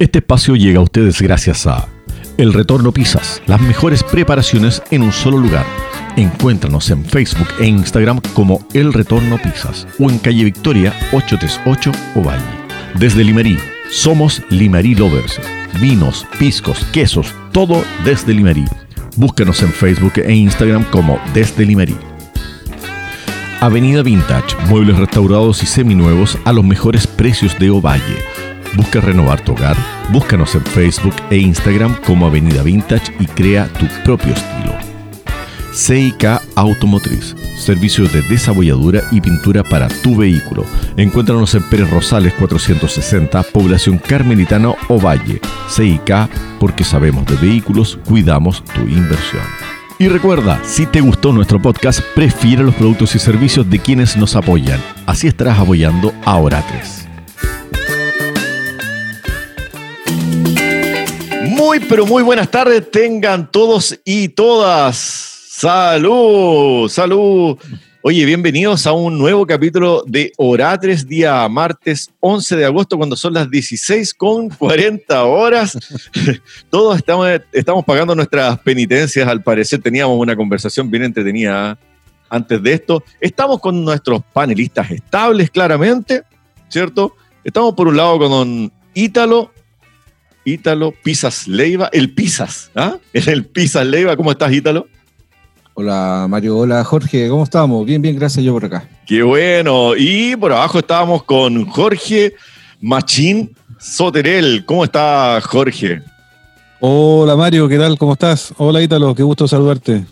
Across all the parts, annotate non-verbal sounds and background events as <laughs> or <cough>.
Este espacio llega a ustedes gracias a El Retorno Pizzas, las mejores preparaciones en un solo lugar. Encuéntranos en Facebook e Instagram como El Retorno Pizzas o en calle Victoria 838 Ovalle. Desde Limerí, somos Limerí Lovers. Vinos, piscos, quesos, todo desde Limerí. Búscanos en Facebook e Instagram como Desde Limerí. Avenida Vintage, muebles restaurados y seminuevos a los mejores precios de Ovalle Busca renovar tu hogar, búscanos en Facebook e Instagram como Avenida Vintage y crea tu propio estilo. CIK Automotriz, servicios de desabolladura y pintura para tu vehículo. Encuéntranos en Pérez Rosales 460, población Carmelitano o Valle. CIK, porque sabemos de vehículos, cuidamos tu inversión. Y recuerda, si te gustó nuestro podcast, prefiere los productos y servicios de quienes nos apoyan. Así estarás apoyando a Oratres. Muy, pero muy buenas tardes tengan todos y todas. Salud, salud. Oye, bienvenidos a un nuevo capítulo de Oratres, día martes 11 de agosto, cuando son las 16 con 40 horas. <laughs> Todos estamos, estamos pagando nuestras penitencias, al parecer teníamos una conversación bien entretenida antes de esto. Estamos con nuestros panelistas estables, claramente, ¿cierto? Estamos por un lado con don Ítalo, Ítalo Pisas Leiva, el Pisas, ¿ah? <laughs> El Pisas Leiva, ¿cómo estás, Ítalo? Hola Mario, hola Jorge, ¿cómo estamos? Bien, bien, gracias yo por acá. Qué bueno. Y por abajo estábamos con Jorge Machín Soterel. ¿Cómo está Jorge? Hola Mario, ¿qué tal? ¿Cómo estás? Hola Ítalo, qué gusto saludarte.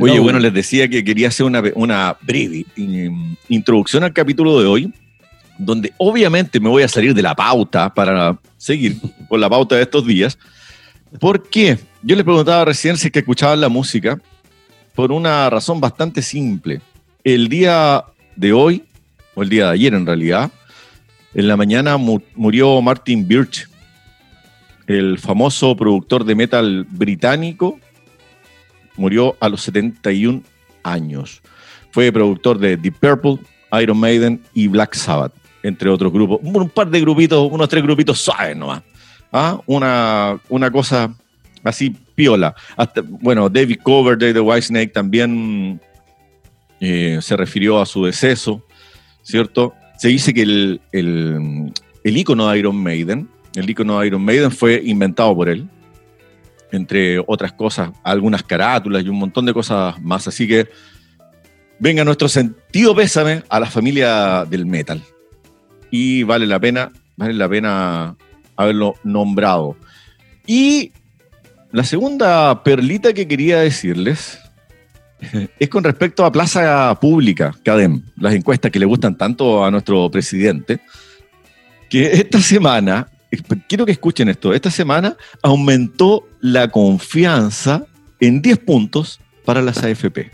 Oye, bueno, les decía que quería hacer una, una breve introducción al capítulo de hoy, donde obviamente me voy a salir de la pauta para seguir con la pauta de estos días. ¿Por qué? Yo les preguntaba recién si es que escuchaban la música por una razón bastante simple. El día de hoy, o el día de ayer en realidad, en la mañana murió Martin Birch, el famoso productor de metal británico, murió a los 71 años. Fue productor de Deep Purple, Iron Maiden y Black Sabbath entre otros grupos. Un par de grupitos, unos tres grupitos suaves nomás. ¿Ah? Una, una cosa así piola. Bueno, David Cover de White Snake también eh, se refirió a su deceso, ¿cierto? Se dice que el, el, el icono de Iron Maiden, el icono de Iron Maiden fue inventado por él, entre otras cosas, algunas carátulas y un montón de cosas más. Así que venga nuestro sentido pésame a la familia del metal y vale la pena, vale la pena haberlo nombrado. Y la segunda perlita que quería decirles <laughs> es con respecto a Plaza Pública, CADEM, las encuestas que le gustan tanto a nuestro presidente, que esta semana, quiero que escuchen esto, esta semana aumentó la confianza en 10 puntos para las AFP.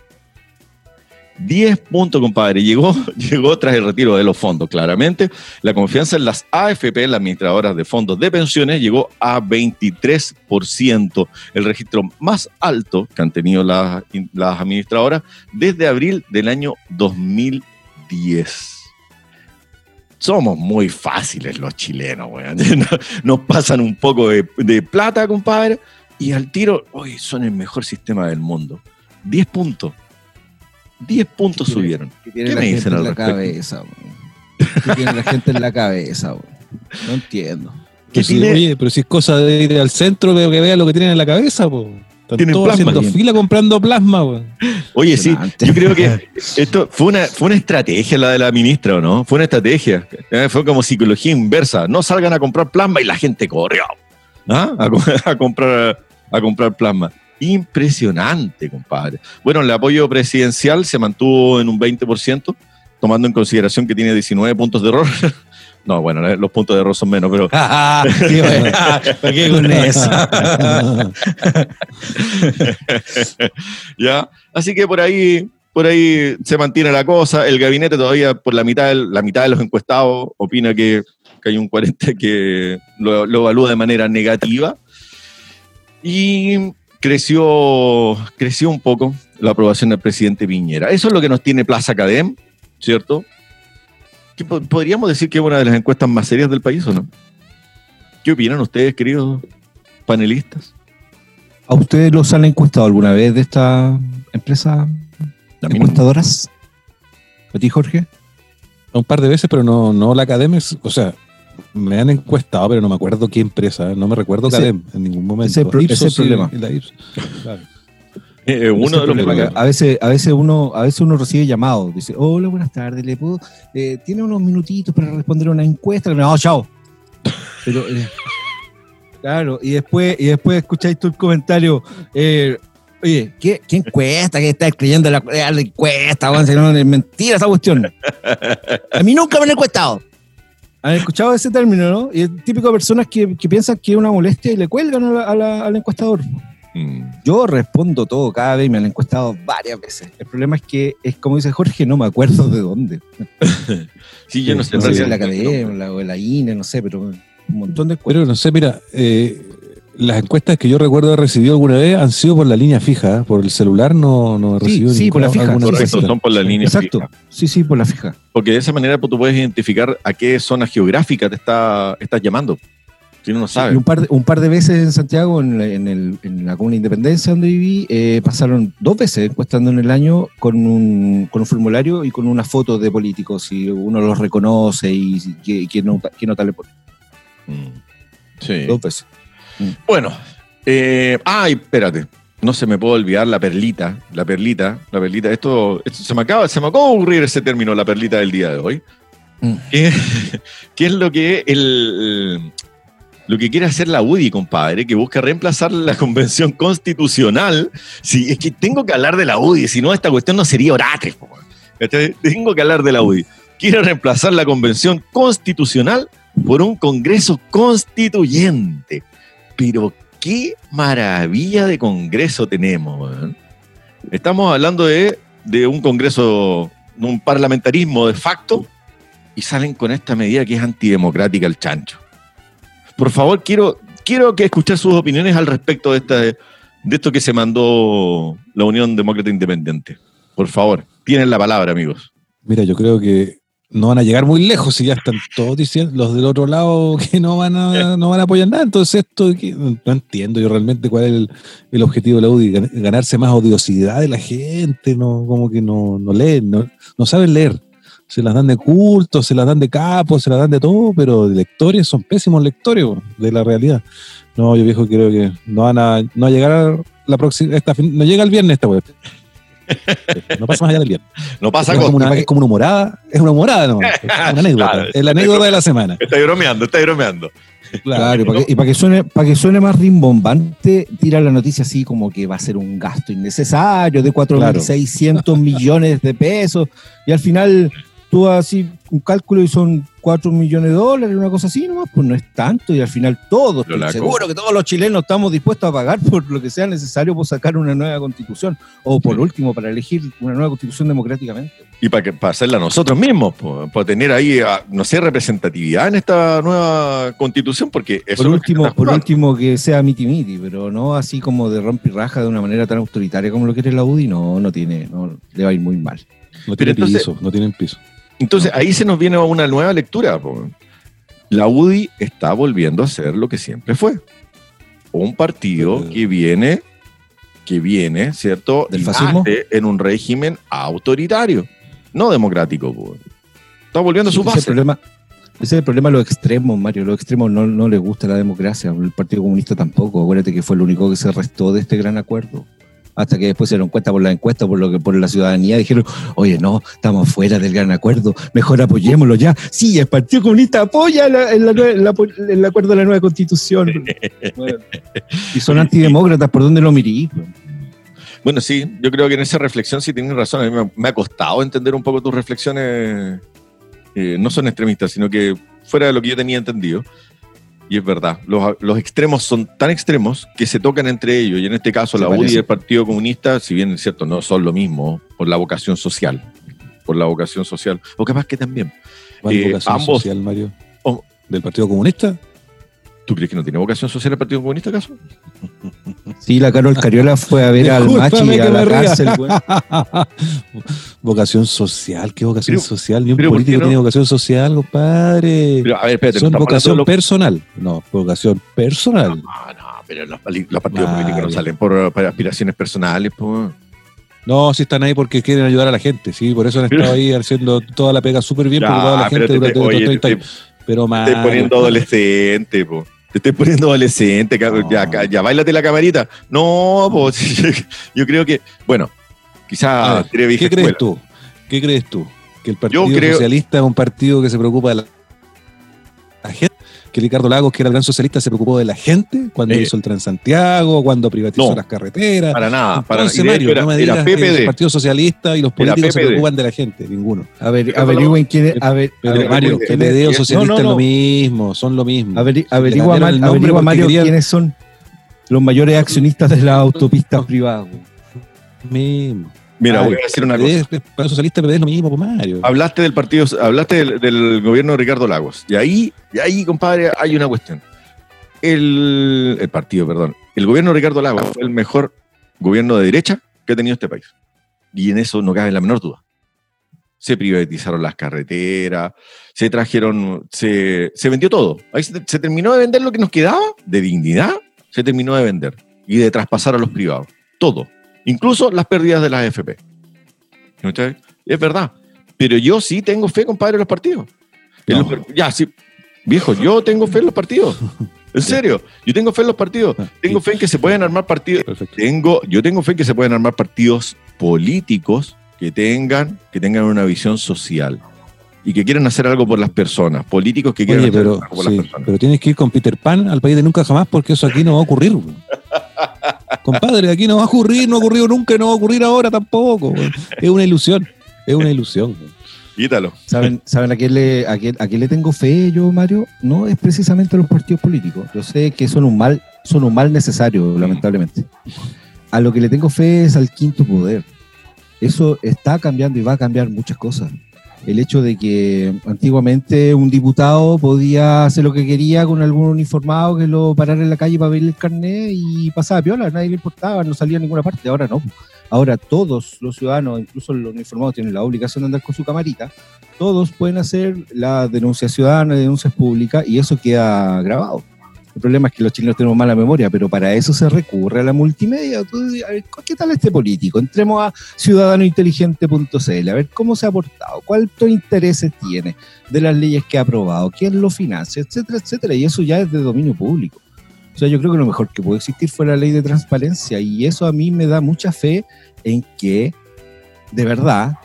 10 puntos, compadre. Llegó, <laughs> llegó tras el retiro de los fondos, claramente. La confianza en las AFP, las administradoras de fondos de pensiones, llegó a 23%, el registro más alto que han tenido las, las administradoras desde abril del año 2010 somos muy fáciles los chilenos, weón. <laughs> Nos pasan un poco de, de, plata, compadre, y al tiro, hoy son el mejor sistema del mundo. 10 puntos. 10 puntos subieron. ¿Qué, me dicen en la cabeza? ¿Qué tiene la gente en la cabeza? No entiendo. Pero si, oye, pero si es cosa de ir al centro, que vean lo que tienen en la cabeza, po. Están todos haciendo fila comprando plasma, Oye, sí, yo creo que <laughs> esto fue una, fue una estrategia la de la ministra, ¿o no? Fue una estrategia. Eh, fue como psicología inversa. No salgan a comprar plasma y la gente corrió ¿ah? <laughs> a, comprar, a comprar plasma. Impresionante, compadre. Bueno, el apoyo presidencial se mantuvo en un 20%, tomando en consideración que tiene 19 puntos de error. <laughs> No, bueno, los puntos de error son menos, pero. <laughs> qué con eso? <laughs> ya. Así que por ahí, por ahí se mantiene la cosa. El gabinete todavía, por la mitad, la mitad de los encuestados, opina que, hay un 40 que lo, lo evalúa de manera negativa. Y creció, creció un poco la aprobación del presidente Piñera. Eso es lo que nos tiene Plaza Academ, ¿cierto? podríamos decir que es una de las encuestas más serias del país, ¿o no? ¿Qué opinan ustedes, queridos panelistas? ¿A ustedes los han encuestado alguna vez de esta empresa encuestadoras? ¿A ti, Jorge? Un par de veces, pero no, no la academia. O sea, me han encuestado, pero no me acuerdo qué empresa. No me recuerdo en ningún momento. Ese, es el problema. <laughs> Eh, uno de los a veces, a veces uno, a veces uno recibe llamados, dice, hola, buenas tardes, le puedo, eh, tiene unos minutitos para responder a una encuesta, no, chao. Pero, eh, claro, y después, y después escucháis tú el comentario, oye, ¿qué, ¿qué, encuesta? ¿Qué estás creyendo la, la encuesta? no, es mentira esa cuestión. <laughs> A mí nunca me han encuestado. Han escuchado ese término, ¿no? Y es típico de personas que, que piensan que es una molestia y le cuelgan al encuestador. Mm. Yo respondo todo cada vez, me han encuestado varias veces. El problema es que, es como dice Jorge, no me acuerdo de dónde. <laughs> sí, yo no sé. No sé si la academia o la INE, no sé, pero un montón de Pero no sé, mira, eh, las encuestas que yo recuerdo haber recibido alguna vez han sido por la línea fija, ¿eh? por el celular no, no he recibido Sí, sí por la fija. Correcto, son por la línea Exacto. Sí, sí, por la fija. Porque de esa manera pues, tú puedes identificar a qué zona geográfica te está, estás llamando. Si uno no sabe. un, par de, un par de veces en Santiago, en, el, en la Comuna Independencia donde viví, eh, pasaron dos veces encuestando en el año con un, con un formulario y con una foto de políticos, y uno los reconoce y qué no, nota le pone. Mm. Sí. Dos veces. Mm. Bueno, eh, ay, espérate. No se me puede olvidar la perlita, la perlita, la perlita. Esto, se me acaba, se me acaba de ocurrir ese término, la perlita del día de hoy. Mm. ¿Qué, <laughs> es lo que el, lo que quiere hacer la UDI, compadre, que busca reemplazar la convención constitucional. Si es que tengo que hablar de la UDI, si no, esta cuestión no sería orate. Tengo que hablar de la UDI. Quiere reemplazar la convención constitucional por un congreso constituyente. Pero qué maravilla de congreso tenemos. Estamos hablando de, un congreso, un parlamentarismo de facto, y salen con esta medida que es antidemocrática el chancho. Por favor, quiero, quiero que escuchar sus opiniones al respecto de, esta, de esto que se mandó la Unión Demócrata Independiente. Por favor, tienen la palabra, amigos. Mira, yo creo que no van a llegar muy lejos si ya están todos diciendo los del otro lado <laughs> que no van a, <laughs> no van a apoyar nada. Entonces esto no entiendo yo realmente cuál es el, objetivo de la UDI, ganarse más odiosidad de la gente, no, como que no, no leen, no, no saben leer. Se las dan de culto, se las dan de capo, se las dan de todo, pero de lectores son pésimos lectores de la realidad. No, yo viejo creo que no van a, no a llegar la próxima, esta, no llega el viernes esta web. <laughs> No pasa más allá del viernes. No pasa es como, una, es como una humorada, es una humorada, no, es una <laughs> anécdota, es la anécdota de la semana. Está bromeando, está bromeando. Claro, y para que, suene, para que suene más rimbombante, tira la noticia así como que va a ser un gasto innecesario de 4.600 millones de pesos y al final tú así un cálculo y son 4 millones de dólares, una cosa así nomás, pues no es tanto y al final todos, seguro que todos los chilenos estamos dispuestos a pagar por lo que sea necesario por sacar una nueva constitución o por último para elegir una nueva constitución democráticamente. Y para, que, para hacerla nosotros mismos, para tener ahí, ah, no sé, representatividad en esta nueva constitución, porque eso por último, por último que sea miti miti, pero no así como de raja de una manera tan autoritaria como lo quiere la UDI, no, no tiene, no, le va a ir muy mal. No tiene piso, no tienen piso. Entonces ahí se nos viene una nueva lectura. La UDI está volviendo a ser lo que siempre fue. Un partido que viene, que viene, ¿cierto? Del fascismo. En un régimen autoritario, no democrático. Está volviendo a su base. Ese, problema, ese es el problema de los extremos, Mario. Los extremos no, no les gusta la democracia. El Partido Comunista tampoco. Acuérdate que fue el único que se restó de este gran acuerdo hasta que después se dieron cuenta por la encuesta, por lo que por la ciudadanía, dijeron, oye, no, estamos fuera del gran acuerdo, mejor apoyémoslo ya. Sí, el Partido Comunista apoya el acuerdo de la nueva constitución. <laughs> y son antidemócratas, ¿por dónde lo mirí? Bueno, sí, yo creo que en esa reflexión sí tienes razón. A mí me, ha costado entender un poco tus reflexiones. Eh, no son extremistas, sino que fuera de lo que yo tenía entendido. Y es verdad, los, extremos son tan extremos que se tocan entre ellos. Y en este caso, la UDI y el Partido Comunista, si bien es cierto, no son lo mismo por la vocación social. Por la vocación social. O capaz que también. ¿Cuál eh, vocación ambos, social, Mario? ¿Del Partido Comunista? ¿Tú crees que no tiene vocación social el Partido Comunista, acaso? Sí, la Carol Cariola fue a ver al machi a la cárcel, <laughs> Vocación social, ¿qué vocación social? Ni un político tiene vocación social, compadre. Pero, a ver, espérate, Son vocación personal. No, vocación personal. No, no, pero los, partidos políticos no salen por, aspiraciones personales. Pues. No, sí están ahí porque quieren ayudar a la gente, sí, por eso han estado ahí haciendo toda la pega súper bien por toda la gente durante los 30 años. Pero más. Te estoy poniendo adolescente, po. Te estoy poniendo adolescente, ya, ya, bailate la camarita. No, pues <laughs> yo creo que, bueno, quizás ¿Qué crees tú? ¿Qué crees tú? Que el Partido Socialista es un partido que se preocupa de la gente que Ricardo Lagos, que era el gran socialista, se preocupó de la gente cuando hizo el Transantiago, cuando privatizó las carreteras. Para nada. Para Entonces, Mario, no me digas que el Partido Socialista y los políticos se preocupan de la gente, ninguno. A ver, averigüen quién es. A ver, Mario, PPD o socialista es lo mismo, son lo mismo. averigua, Mario quiénes son los mayores accionistas de las autopistas privadas. Mismo. Mira, voy a decir una cosa. Para socialista es lo mismo, Mario. Hablaste del partido, hablaste del, gobierno de Ricardo Lagos. Y ahí, y ahí, compadre, hay una cuestión. El, el partido, perdón. El gobierno de Ricardo Lagos fue el mejor gobierno de derecha que ha tenido este país. Y en eso no cabe la menor duda. Se privatizaron las carreteras, se trajeron, se, se vendió todo. Ahí se, se terminó de vender lo que nos quedaba de dignidad, se terminó de vender y de traspasar a los privados. Todo incluso las pérdidas de las AFP. Es verdad. Pero yo sí tengo fe, compadre, en los partidos. ya, sí. Viejo, yo tengo fe en los partidos. <laughs> En serio, yo tengo fe en los partidos. Ah, tengo fe en que se pueden armar partidos. Tengo, yo tengo fe en que se pueden armar partidos políticos que tengan, que tengan una visión social y que quieran hacer algo por las personas, políticos que quieran hacer algo por las personas. Pero tienes que ir con Peter Pan al país de nunca jamás porque eso aquí no va a ocurrir. <laughs> Compadre, aquí no va a ocurrir, no ha ocurrido nunca, no va a ocurrir ahora tampoco. Es una ilusión, es una ilusión. Quítalo. ¿Saben, ¿saben a, quién le, a, quién, a quién le tengo fe yo, Mario? No es precisamente a los partidos políticos. Yo sé que son un mal, son un mal necesario, lamentablemente. A lo que le tengo fe es al quinto poder. Eso está cambiando y va a cambiar muchas cosas el hecho de que antiguamente un diputado podía hacer lo que quería con algún uniformado que lo parara en la calle para ver el carnet y pasaba piola, nadie le importaba, no salía a ninguna parte, ahora no. Ahora todos los ciudadanos, incluso los uniformados, tienen la obligación de andar con su camarita, todos pueden hacer la denuncia ciudadana, denuncias públicas y eso queda grabado. El problema es que los chilenos tenemos mala memoria, pero para eso se recurre a la multimedia. Entonces, ¿qué tal este político? Entremos a ciudadanointeligente.cl, a ver cómo se ha aportado, cuántos intereses tiene de las leyes que ha aprobado, quién lo financia, etcétera, etcétera. Y eso ya es de dominio público. O sea, yo creo que lo mejor que puede existir fue la ley de transparencia y eso a mí me da mucha fe en que, de verdad,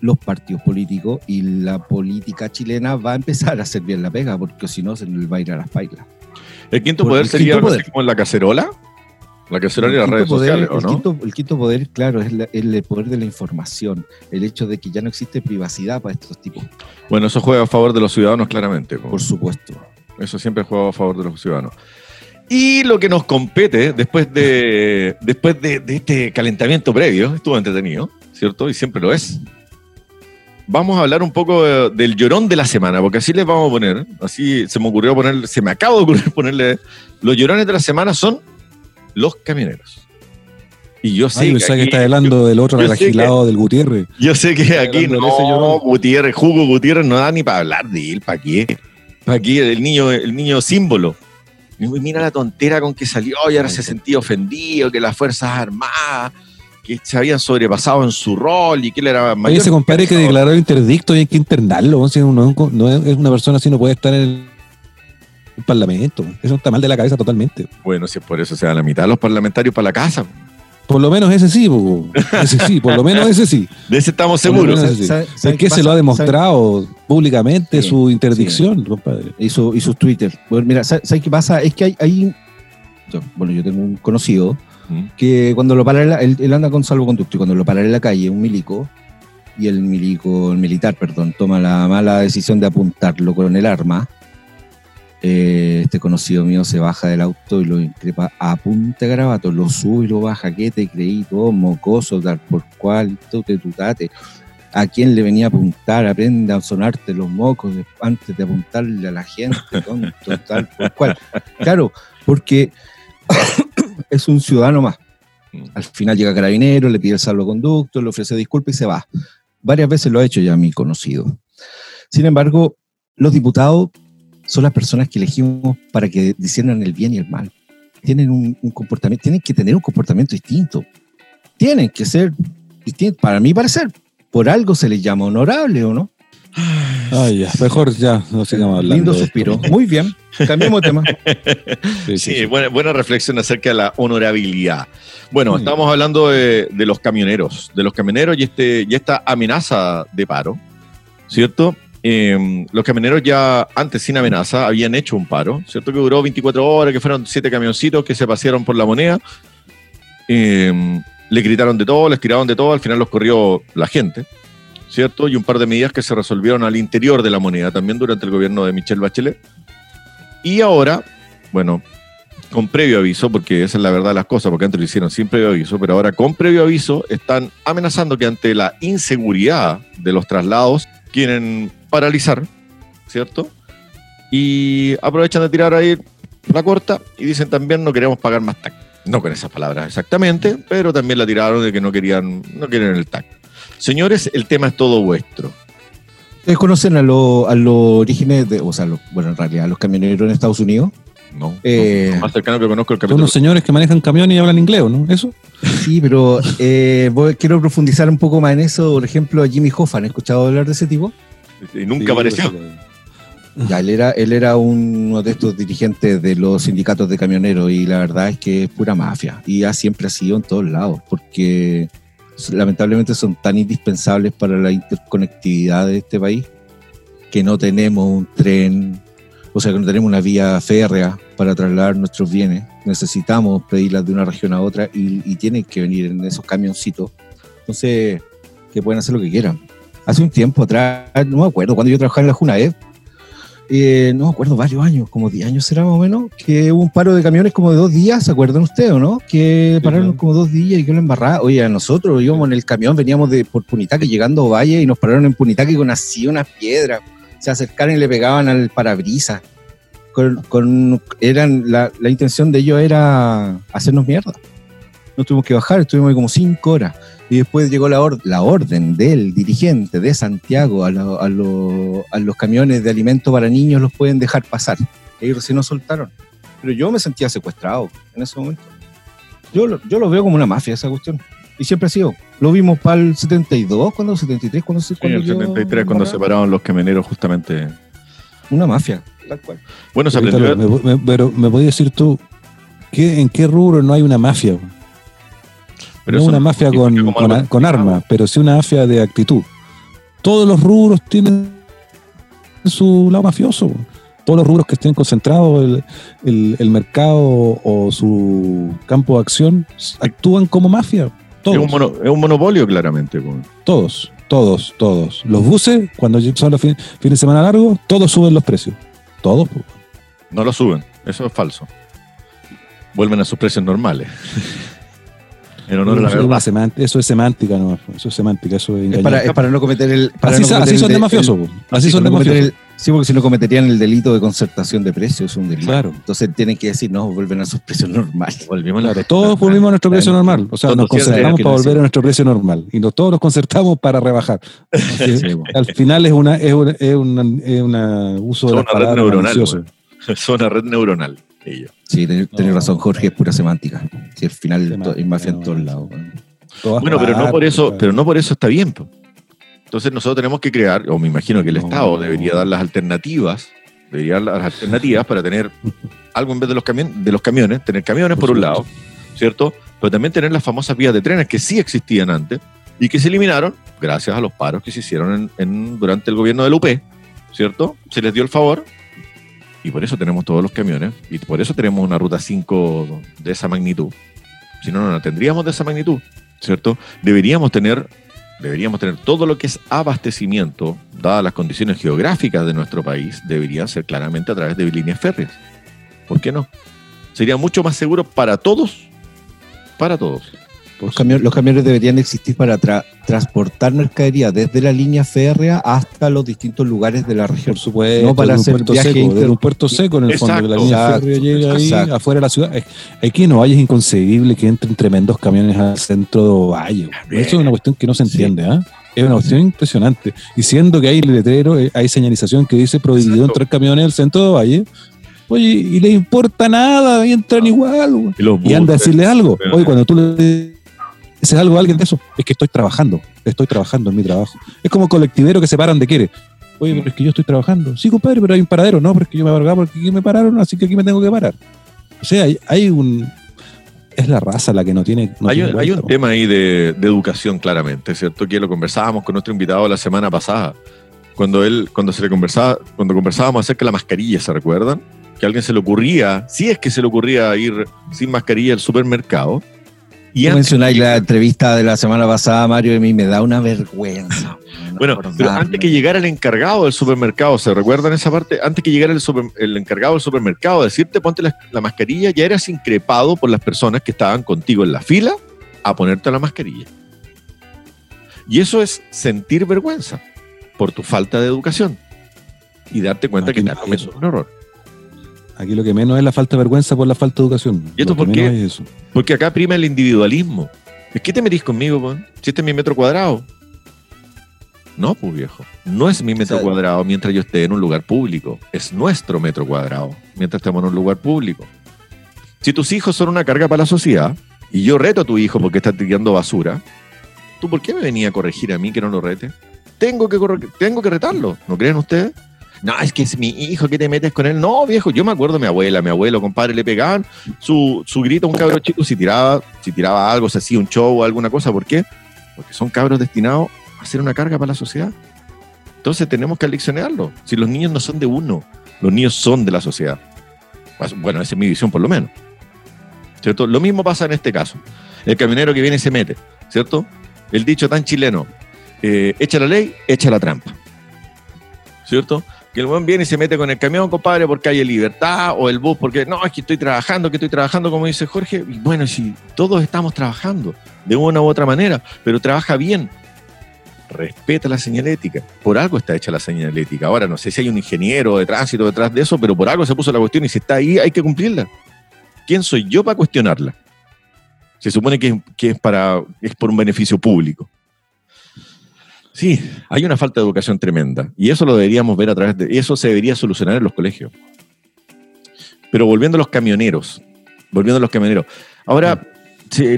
los partidos políticos y la política chilena va a empezar a hacer bien la pega, porque si no se nos va a ir a las pailas. ¿El quinto poder sería como en la cacerola? La cacerola y las redes sociales, ¿o no? El quinto, poder, claro, es, el poder de la información, el hecho de que ya no existe privacidad para estos tipos. Bueno, eso juega a favor de los ciudadanos, claramente. Por supuesto. Eso siempre juega a favor de los ciudadanos. Y lo que nos compete después de, después de este calentamiento previo, estuvo entretenido, ¿cierto? Y siempre lo es vamos a hablar un poco del llorón de la semana, porque así les vamos a poner, así se me ocurrió poner, se me acaba de ocurrir <laughs> ponerle, los llorones de la semana son los camioneros. Y yo sé que, que está hablando del otro agilado del Gutiérrez. Yo sé que aquí no, Gutiérrez, Jugo Gutiérrez no da ni para hablar de él, ¿para qué? ¿Para qué? El niño, el niño símbolo. Mira la tontera con que salió y ahora se sentía ofendido, que las Fuerzas Armadas que se habían sobrepasado en su rol y que él era mayor. Oye, ese compadre que declaró interdicto y hay que internarlo. Si no, es una persona así, no puede estar en el Parlamento. Eso está mal de la cabeza totalmente. Bueno, si es por eso se da la mitad de los parlamentarios para la casa. Por lo menos ese sí, <laughs> ese sí, por lo menos ese sí. De ese estamos seguros. Es que se lo ha demostrado públicamente su interdicción, compadre. Y, su, y sus Twitter. Bueno, mira, ¿sabes qué pasa? Es que hay, hay, bueno, yo tengo un conocido que cuando lo para, él, anda con salvoconducto y cuando lo para en la calle, un milico, y el milico, el militar, perdón, toma la mala decisión de apuntarlo con el arma, eh, este conocido mío se baja del auto y lo increpa a punta de grabato, lo sube y lo baja, ¿qué te creí? Todo mocoso, tal por cual, te tutate. ¿A quién le venía a apuntar? Aprende a sonarte los mocos antes de apuntarle a la gente, tonto, tal por cual. Claro, porque es un ciudadano más. Mm. Al final llega Carabinero, le pide el salvoconducto, le ofrece disculpas y se va. varias veces lo ha hecho ya mi conocido. Sin embargo, los diputados son las personas que elegimos para que disciernan el bien y el mal. Tienen un, comportamiento, tienen que tener un comportamiento distinto. Tienen que ser distintos, para mí parecer. Por algo se les llama honorable, ¿o no? Ay, ya, mejor ya no sigamos hablando. Lindo suspiro. Muy bien, cambiemos de tema. <laughs> Sí, buena, reflexión acerca de la honorabilidad. Bueno, estamos hablando de, los camioneros, de los camioneros y, este, y esta amenaza de paro, ¿cierto? Em, los camioneros ya antes sin amenaza habían hecho un paro, ¿cierto? Que duró 24 horas, que fueron siete camioncitos que se pasearon por la moneda. Em, le gritaron de todo, les tiraron de todo, al final los corrió la gente. ¿Cierto? Y un par de medidas que se resolvieron al interior de la moneda, también durante el gobierno de Michelle Bachelet. Y ahora, bueno, con previo aviso, porque esa es la verdad de las cosas, porque antes lo hicieron sin previo aviso, pero ahora con previo aviso están amenazando que ante la inseguridad de los traslados quieren paralizar, ¿cierto? Y aprovechan de tirar ahí la corta y dicen también no queremos pagar más TAC. No con esas palabras exactamente, pero también la tiraron de que no querían, no quieren el TAC. Señores, el tema es todo vuestro. ¿Ustedes conocen a los a orígenes de, o sea, bueno, en realidad, a los camioneros en Estados Unidos? No, eh, más cercano que conozco el capítulo. Son los señores que manejan camiones y hablan inglés, ¿no? ¿Eso? Sí, pero eh, quiero profundizar un poco más en eso. Por ejemplo, a Jimmy Hoffa, ¿han escuchado hablar de ese tipo? Y nunca apareció. Ya, él era, él era uno de estos dirigentes de los sindicatos de camioneros y la verdad es que es pura mafia. Y ha siempre ha sido en todos lados, porque lamentablemente son tan indispensables para la interconectividad de este país que no tenemos un tren, o sea, que no tenemos una vía férrea para trasladar nuestros bienes. Necesitamos pedirlas de una región a otra y, tienen que venir en esos camioncitos. Entonces, que pueden hacer lo que quieran. Hace un tiempo atrás, no me acuerdo, cuando yo trabajaba en la Junaed, eh, no me acuerdo, varios años, como 10 años será más o menos, que hubo un paro de camiones como de dos días, ¿se acuerdan ustedes o no? Que pararon como dos días y que lo embarraba. Oye, a nosotros íbamos en el camión, veníamos de por Punitaque llegando a Valle y nos pararon en Punitaque con así una piedra. Se acercaron y le pegaban al parabrisas. Con, eran, la, la intención de ellos era hacernos mierda. No tuvimos que bajar, estuvimos ahí como cinco horas. Y después llegó la, la orden del dirigente de Santiago a, a, los camiones de alimento para niños los pueden dejar pasar. Y recién nos soltaron. Pero yo me sentía secuestrado en ese momento. Yo, yo lo veo como una mafia esa cuestión. Y siempre ha sido. Lo vimos para el 72, cuando el 73, cuando se... Cuando el 73, cuando separaron los camioneros justamente. Una mafia, tal cual. Bueno, se aprendió... pero me podías decir tú, ¿qué, ¿en qué rubro no hay una mafia? No una mafia con, con, armas, pero sí una mafia de actitud. Todos los rubros tienen su lado mafioso. Todos los rubros que estén concentrados, el, el, mercado o su campo de acción, actúan como mafia. Todos. Es, un monopolio, claramente. Todos, todos, todos. Los buses, cuando son los fines, de semana largos, todos suben los precios. Todos. No lo suben, eso es falso. Vuelven a sus precios normales. <laughs> En honor a la verdad. eso es semántica, no, eso es semántica, eso es, es, para, es para, no cometer el. así, son de mafiosos. Así son de mafiosos. Sí, porque si no cometerían el delito de concertación de precios, es un delito. Claro. Entonces tienen que decir, no, vuelven a sus precios normales. Volvimos claro, todos volvimos a nuestro precio normal. O sea, nos concertamos para volver a nuestro precio normal. Y todos nos concertamos para rebajar. <laughs> al final es una, es una, es una, es una uso de la red neuronal. <laughs> Es una red neuronal. Sí, tenés, razón, Jorge, es pura semántica. Si al final es mafia en todos lados. Bueno, pero no por eso, pero no por eso está bien. Entonces nosotros tenemos que crear, o me imagino que el Estado debería dar las alternativas, debería dar las alternativas para tener algo en vez de los, de los camiones, tener camiones por, un lado, ¿cierto? Pero también tener las famosas vías de trenes que sí existían antes y que se eliminaron gracias a los paros que se hicieron en, durante el gobierno del UP, ¿cierto? Se les dio el favor y por eso tenemos todos los camiones y por eso tenemos una ruta 5 de esa magnitud. Si no, no la tendríamos de esa magnitud, ¿cierto? Deberíamos tener, deberíamos tener todo lo que es abastecimiento, dadas las condiciones geográficas de nuestro país, debería ser claramente a través de líneas férreas. ¿Por qué no? Sería mucho más seguro para todos, para todos. Los, camiones, deberían existir para transportar mercadería desde la línea férrea hasta los distintos lugares de la región. Por supuesto, no para hacer puerto seco, un puerto seco en el fondo, de la línea férrea llega ahí afuera de la ciudad. Aquí no hay, es inconcebible que entren tremendos camiones al centro de Valle. Eso es una cuestión que no se entiende, ¿ah? Es una cuestión impresionante. Y siendo que hay letrero, eh, hay señalización que dice prohibido entrar camiones al centro de Valle. Oye, y le importa nada, y entran igual. Y, anda a decirle algo. Oye, cuando tú le dices algo a alguien de eso, es que estoy trabajando, estoy trabajando en mi trabajo. Es como colectivero que se paran de quiere. Oye, pero es que yo estoy trabajando. Sí, compadre, pero hay un paradero. No, pero es que yo me abarcaba porque aquí me pararon, así que aquí me tengo que parar. O sea, hay, un. Es la raza la que no tiene. hay, un, tema ahí de, educación, claramente, ¿cierto? Que lo conversábamos con nuestro invitado la semana pasada. Cuando él, cuando se le conversaba, cuando conversábamos acerca de la mascarilla, ¿se recuerdan? Que a alguien se le ocurría, si es que se le ocurría ir sin mascarilla al supermercado, y mencionáis la entrevista de la semana pasada, Mario, y a mí me da una vergüenza. bueno, pero antes que llegara el encargado del supermercado, ¿se recuerdan esa parte? Antes que llegara el, encargado del supermercado, decirte ponte la, mascarilla, ya eras increpado por las personas que estaban contigo en la fila a ponerte la mascarilla. Y eso es sentir vergüenza por tu falta de educación y darte cuenta que te has cometido un error. Aquí lo que menos es la falta de vergüenza por la falta de educación. ¿Y esto por qué? Porque acá prima el individualismo. ¿Es que te metís conmigo, pues? Si este es mi metro cuadrado. No, pues viejo. No es mi metro cuadrado mientras yo esté en un lugar público. Es nuestro metro cuadrado mientras estemos en un lugar público. Si tus hijos son una carga para la sociedad y yo reto a tu hijo porque está tirando basura, ¿tú por qué me venía a corregir a mí que no lo rete? Tengo que, tengo que retarlo, ¿no creen ustedes? No, es que es mi hijo, ¿qué te metes con él? No, viejo, yo me acuerdo mi abuela, mi abuelo, compadre, le pegaban su, su grito a un cabro chico si tiraba, si tiraba algo, se hacía un show o alguna cosa. ¿Por qué? Porque son cabros destinados a ser una carga para la sociedad. Entonces tenemos que aleccionarlo. Si los niños no son de uno, los niños son de la sociedad. Bueno, esa es mi visión por lo menos. ¿Cierto? Lo mismo pasa en este caso. El camionero que viene se mete, ¿cierto? El dicho tan chileno, eh, echa la ley, echa la trampa. ¿Cierto? Que el buen viene y se mete con el camión, compadre, porque hay libertad, o el bus, porque no, es que estoy trabajando, que estoy trabajando, como dice Jorge. Bueno, si todos estamos trabajando de una u otra manera, pero trabaja bien, respeta la señalética. Por algo está hecha la señalética. Ahora, no sé si hay un ingeniero de tránsito detrás de eso, pero por algo se puso la cuestión y si está ahí, hay que cumplirla. ¿Quién soy yo para cuestionarla? Se supone que, que es, para, es por un beneficio público. Sí, hay una falta de educación tremenda y eso lo deberíamos ver a través de... eso se debería solucionar en los colegios. Pero volviendo a los camioneros, volviendo a los camioneros. Ahora,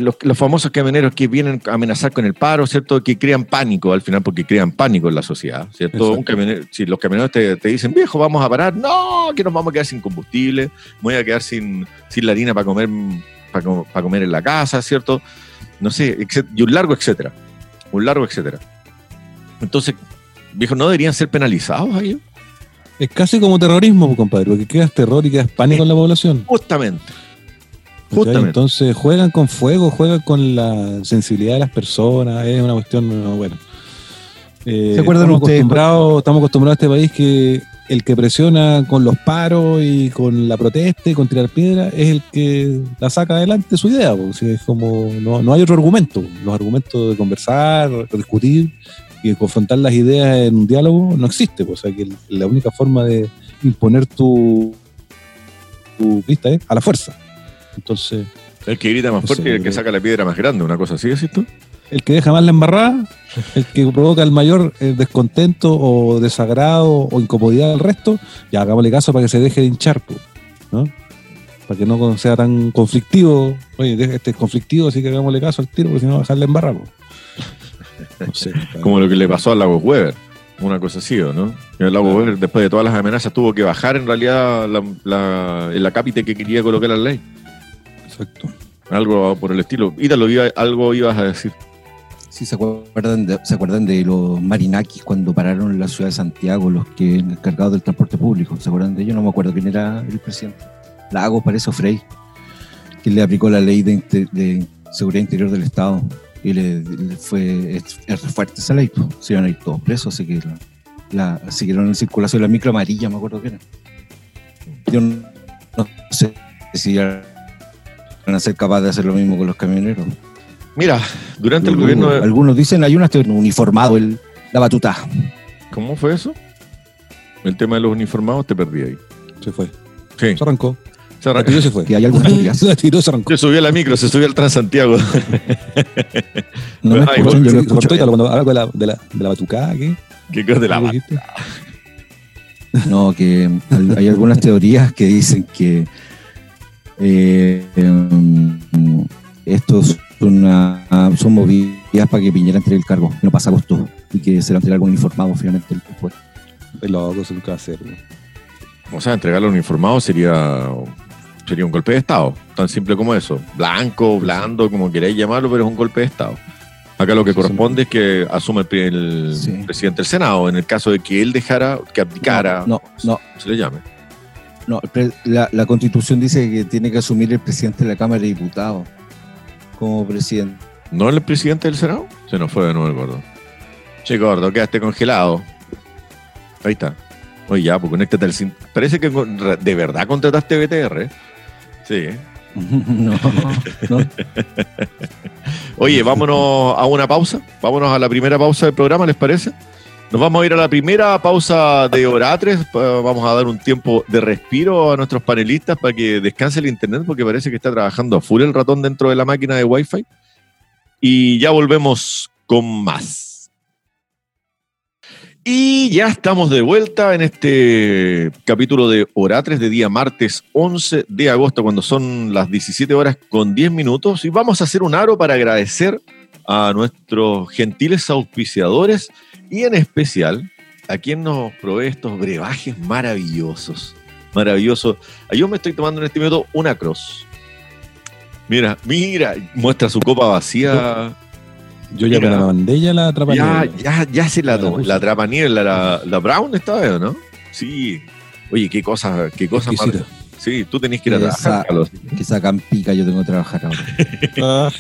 los, famosos camioneros que vienen a amenazar con el paro, ¿cierto? Que crean pánico al final porque crean pánico en la sociedad, ¿cierto? si los camioneros te, dicen, viejo, vamos a parar, no, que nos vamos a quedar sin combustible, me voy a quedar sin, sin la harina para comer, para, comer en la casa, ¿cierto? No sé, y un largo etcétera. Un largo etcétera. Entonces, viejo, ¿no deberían ser penalizados ahí? Es casi como terrorismo, compadre, porque quedas terror y quedas pánico en la población. Justamente. Justamente. Entonces juegan con fuego, juegan con la sensibilidad de las personas, es una cuestión, bueno. Eh, ¿Se acuerdan estamos Acostumbrados, estamos acostumbrados a este país que el que presiona con los paros y con la protesta y con tirar piedra es el que la saca adelante su idea. Porque es como, no, no hay otro argumento. Los argumentos de conversar, de discutir, y confrontar las ideas en un diálogo no existe. Pues, o sea, que la única forma de imponer tu, tu vista es a la fuerza. Entonces. El que grita más fuerte y el que saca la piedra más grande, una cosa así, ¿es tú? El que deja más la embarrada, el que provoca el mayor eh, descontento o desagrado o incomodidad al resto, ya hagámosle caso para que se deje de hinchar, pues, ¿no? Para que no sea tan conflictivo. Oye, este es conflictivo, así que hagámosle caso al tiro, porque si no, dejarle embarrada. <laughs> Como lo que le pasó al Lago Weber, una cosa así, ¿no? El Lago Weber, después de todas las amenazas, tuvo que bajar en realidad la, la, el acápite que quería colocar la ley. Exacto. Algo por el estilo. Ítalo, iba, algo ibas a decir. Sí, ¿se acuerdan, de, ¿se acuerdan de los marinakis cuando pararon en la ciudad de Santiago, los que encargados del transporte público? ¿Se acuerdan de ellos? No me acuerdo quién era el presidente. Lago, parece, Frey, que le aplicó la ley de, de seguridad interior del Estado y le, fue es, fuerte esa ley, pues. se iban a ir todos presos, así que la, siguieron en circulación la micro amarilla, me acuerdo que era. Yo no, sé si van a ser capaces de hacer lo mismo con los camioneros. Mira, durante el gobierno. Algunos dicen, hay unas uniformado el, la batuta. ¿Cómo fue eso? El tema de los uniformados te perdí ahí. Se fue. Sí. Se arrancó. Se arrancó. se fue. Y hay algunas teorías. se tiró, se arrancó. Se subió a la micro, se subió al Transantiago. no me escuchan, yo lo escucho. Cuando hablo de la, de la, de la batucada, ¿qué? ¿Qué cosa de la batucada? No, que hay algunas teorías que dicen que eh, em, estos son, son movidas para que Piñera entre el cargo, no pasa costo y que se lo entregue algún informado finalmente después. Es loco, eso nunca hacer. O sea, entregarle a un informado sería, sería un golpe de Estado, tan simple como eso. Blanco, blando, como queráis llamarlo, pero es un golpe de Estado. Acá lo que corresponde es que asume el, presidente del Senado, en el caso de que él dejara, que abdicara, no, no, se le llame. No, la, la, constitución dice que tiene que asumir el presidente de la Cámara de Diputados como presidente. ¿No el presidente del Senado? Se nos fue de nuevo el gordo. Che, gordo, quedaste congelado. Ahí está. Oye, ya, pues conéctate al... Parece que de verdad contrataste BTR. Sí. <laughs> no, no. Oye, vámonos a una pausa. Vámonos a la primera pausa del programa, ¿les parece? Nos vamos a ir a la primera pausa de Oratres. Vamos a dar un tiempo de respiro a nuestros panelistas para que descanse el internet, porque parece que está trabajando a full el ratón dentro de la máquina de Wi-Fi. Y ya volvemos con más. Y ya estamos de vuelta en este capítulo de Oratres de día martes 11 de agosto, cuando son las 17 horas con 10 minutos. Y vamos a hacer un aro para agradecer a nuestros gentiles auspiciadores y en especial a quien nos provee estos brebajes maravillosos. Maravillosos. Yo me estoy tomando en este minuto una cross. Mira, mira, muestra su copa vacía. Yo ya me la mandé ya la trapaniela. Ya, ya, ya se la tomó. La trapaniela, la, la Brown estaba, ¿no? Sí. Oye, qué cosa, qué cosa más. Sí, tú tenés que ir a trabajar, Carlos. Que sacan pica, yo tengo que trabajar ahora.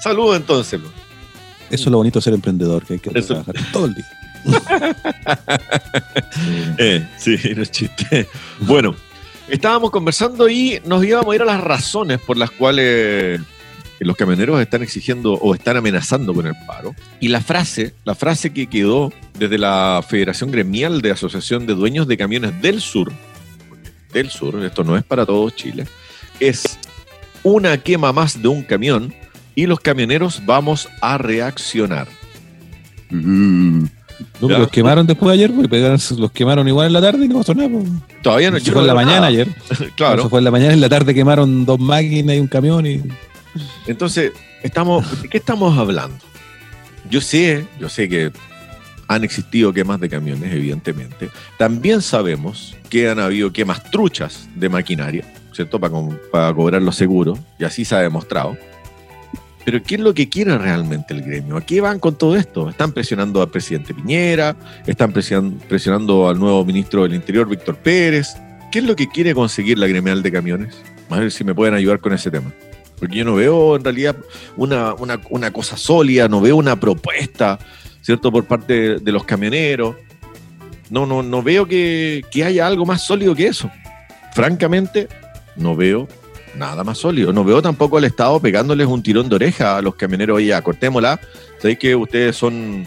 Saludos entonces. Eso es lo bonito de ser emprendedor, que hay que trabajar todo el día. <laughs> eh, sí, no es chiste. Bueno, estábamos conversando y nos íbamos a ir a las razones por las cuales los camioneros están exigiendo o están amenazando con el paro. Y la frase, la frase que quedó desde la Federación Gremial de Asociación de Dueños de Camiones del Sur, del Sur, esto no es para todo Chile, es una quema más de un camión y los camioneros vamos a reaccionar. Mm. los quemaron después de ayer, pues, los quemaron igual en la tarde y no pasó nada. Pues. Todavía no. Eso fue en la mañana ayer. <laughs> claro. Eso fue en la mañana, en la tarde quemaron dos máquinas y un camión. y Entonces, estamos, ¿de qué estamos hablando? Yo sé, yo sé que han existido quemas de camiones, evidentemente. También sabemos que han habido quemas truchas de maquinaria, ¿cierto? Para, para cobrar los seguros, y así se ha demostrado. Pero ¿qué es lo que quiere realmente el gremio? ¿A qué van con todo esto? Están presionando al presidente Piñera, están presionando al nuevo ministro del Interior, Víctor Pérez. ¿Qué es lo que quiere conseguir la gremial de camiones? A ver si me pueden ayudar con ese tema. Porque yo no veo en realidad una, una, cosa sólida, no veo una propuesta, ¿cierto? Por parte de los camioneros. No, no, no veo que, que haya algo más sólido que eso. Francamente, no veo nada más sólido. No veo tampoco al Estado pegándoles un tirón de oreja a los camioneros. Oye, ya, cortémosla. Sabéis que ustedes son,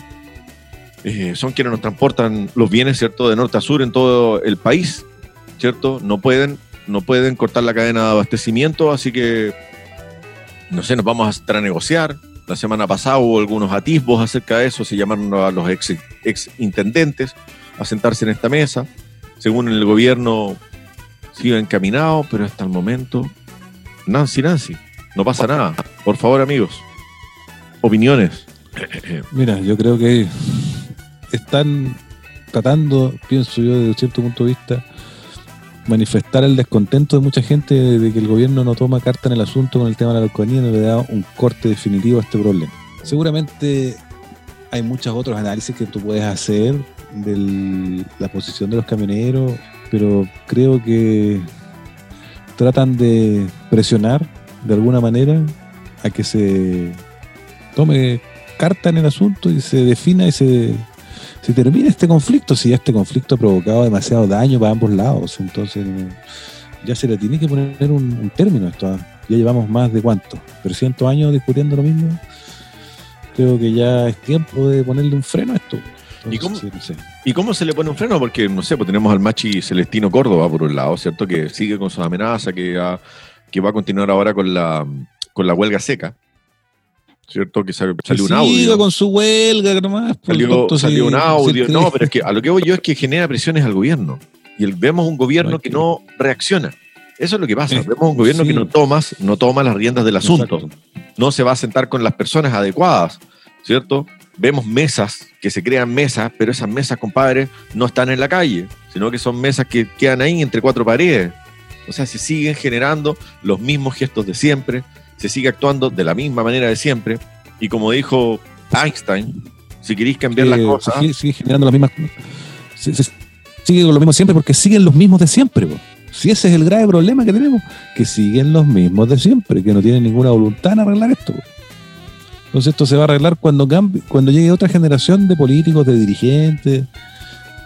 eh, son quienes nos transportan los bienes, ¿cierto? De norte a sur en todo el país, ¿cierto? No pueden, no pueden cortar la cadena de abastecimiento, así que, no sé, nos vamos a estar a negociar. La semana pasada hubo algunos atisbos acerca de eso, se llamaron a los ex, ex intendentes a sentarse en esta mesa. Según el gobierno, sigue encaminado, pero hasta el momento Nancy, Nancy, no pasa nada. Por favor, amigos, opiniones. Mira, yo creo que están tratando, pienso yo, desde cierto punto de vista, manifestar el descontento de mucha gente de que el gobierno no toma carta en el asunto con el tema de la alcoholía y no le da un corte definitivo a este problema. Seguramente hay muchos otros análisis que tú puedes hacer de la posición de los camioneros, pero creo que tratan de presionar de alguna manera a que se tome carta en el asunto y se defina y se, se termine este conflicto, si ya este conflicto ha provocado demasiado daño para ambos lados, entonces ya se le tiene que poner un, término a esto. Ya llevamos más de cuánto, 300 años discutiendo lo mismo. Creo que ya es tiempo de ponerle un freno a esto. ¿Y, cómo, se le pone un freno? Porque, no sé, pues tenemos al Machi Celestino Córdoba por un lado, ¿cierto? Que sigue con sus amenazas, que, que va a continuar ahora con la, con la huelga seca. ¿Cierto? Que salió, un audio. con su huelga nomás. Salió, un audio. No, pero es que a lo que voy yo es que genera presiones al gobierno. Y vemos un gobierno que no reacciona. Eso es lo que pasa. Vemos un gobierno que no toma, no toma las riendas del asunto. No se va a sentar con las personas adecuadas, ¿cierto? Vemos mesas, que se crean mesas, pero esas mesas, compadre, no están en la calle, sino que son mesas que quedan ahí entre cuatro paredes. O sea, se siguen generando los mismos gestos de siempre, se sigue actuando de la misma manera de siempre. Y como dijo Einstein, si queréis cambiar las cosas. Sigue, generando las mismas. sigue con lo mismo siempre porque siguen los mismos de siempre. Si ese es el grave problema que tenemos, que siguen los mismos de siempre, que no tienen ninguna voluntad en arreglar esto. Entonces esto se va a arreglar cuando cambie, cuando llegue otra generación de políticos, de dirigentes,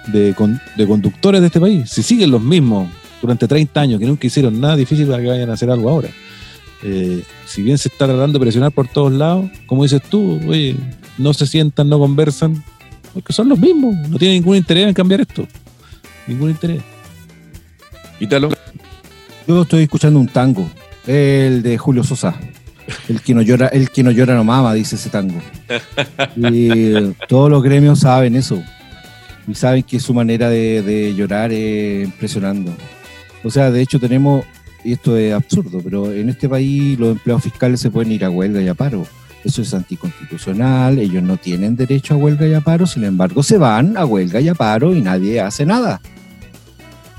de, de conductores de este país. Si siguen los mismos durante 30 años, que nunca hicieron nada difícil para que vayan a hacer algo ahora. Eh, si bien se está tratando de presionar por todos lados, como dices tú, oye, no se sientan, no conversan, porque son los mismos, no tienen ningún interés en cambiar esto. Ningún interés. Ítalo. Yo estoy escuchando un tango, el de Julio Sosa. El que no llora, el que no llora no mama, dice ese tango. Y <laughs> todos los gremios saben eso. Y saben que su manera de, llorar es impresionando. O sea, de hecho tenemos, y esto es absurdo, pero en este país los empleados fiscales se pueden ir a huelga y a paro. Eso es anticonstitucional, ellos no tienen derecho a huelga y a paro, sin embargo se van a huelga y a paro y nadie hace nada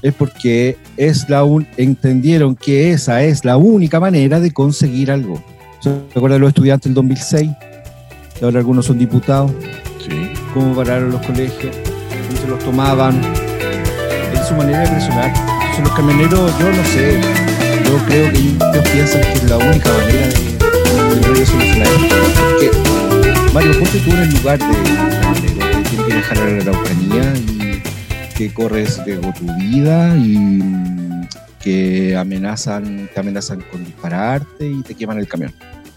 es porque es la entendieron que esa es la única manera de conseguir algo. ¿Se acuerdan los estudiantes del 2006? Que ahora algunos son diputados. Sí. Cómo pararon los colegios, cómo se los tomaban. Es su manera de presionar. Entonces los camioneros, yo no sé, yo creo que ellos piensan que es la única manera de, de solucionar Porque Mario, ponte en el lugar de, de, que tiene que dejar a la Araucanía y que corres riesgo tu vida y que amenazan, te amenazan con dispararte y te queman el camión.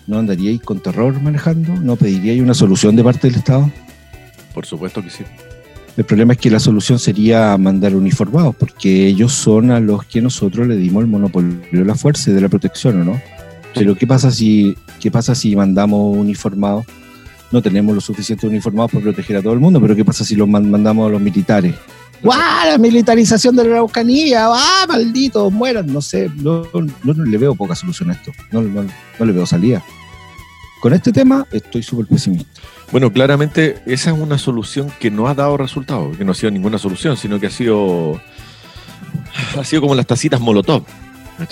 ¿No andaríais con terror manejando? ¿No pediríais una solución de parte del Estado? Por supuesto que sí. El problema es que la solución sería mandar uniformados, porque ellos son a los que nosotros le dimos el monopolio de la fuerza y de la protección, ¿o no? Pero ¿qué pasa si, qué pasa si mandamos uniformados? No tenemos lo suficiente uniformados para proteger a todo el mundo, pero ¿qué pasa si los mandamos a los militares? ¡Guau! La militarización de la Araucanía, ¡ah! Malditos, mueran. No sé, no, le veo poca solución a esto. No, le veo salida. Con este tema estoy súper pesimista. Bueno, claramente esa es una solución que no ha dado resultado, que no ha sido ninguna solución, sino que ha sido, ha sido como las tacitas Molotov.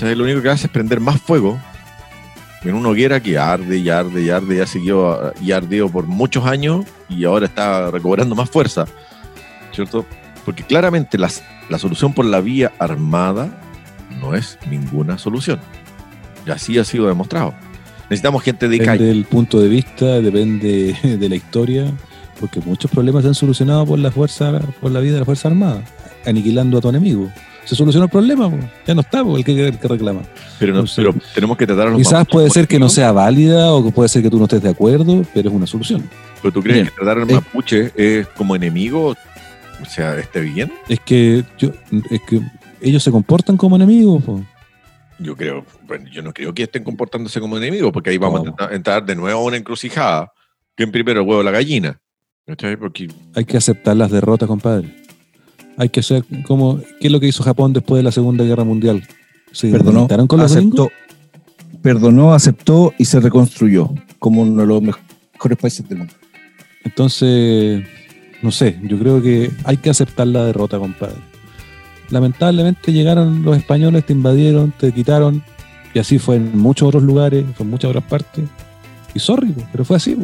Lo único que hace es prender más fuego en una hoguera que arde y arde y arde, ya siguió y ardió por muchos años y ahora está recobrando más fuerza, ¿cierto? Porque claramente la solución por la vía armada no es ninguna solución. Y así ha sido demostrado. Necesitamos gente de calle. Depende del punto de vista, depende <laughs> de la historia, porque muchos problemas se han solucionado por la fuerza, por la vida de la Fuerza Armada, aniquilando a tu enemigo. Se solucionó el problema, ya no está el que, reclama. Pero, pero tenemos que tratar a los Quizás puede ser que no sea válida o que puede ser que tú no estés de acuerdo, pero es una solución. ¿Pero tú crees que tratar al mapuche es como enemigo? o sea, esté bien. Es que yo, es que ellos se comportan como enemigos. Yo creo, bueno, yo no creo que estén comportándose como enemigos, porque ahí vamos a entrar de nuevo a una encrucijada. ¿Quién primero el huevo o la gallina? Porque... Hay que aceptar las derrotas, compadre. Hay que ser como. ¿Qué es lo que hizo Japón después de la Segunda Guerra Mundial? ¿Se perdonó, con aceptó, perdonó, aceptó y se reconstruyó como uno de los mejores países del mundo. Entonces, no sé, yo creo que hay que aceptar la derrota, compadre. Lamentablemente llegaron los españoles, te invadieron, te quitaron, y así fue en muchos otros lugares, fue en muchas otras partes. Y sorry, pero fue así,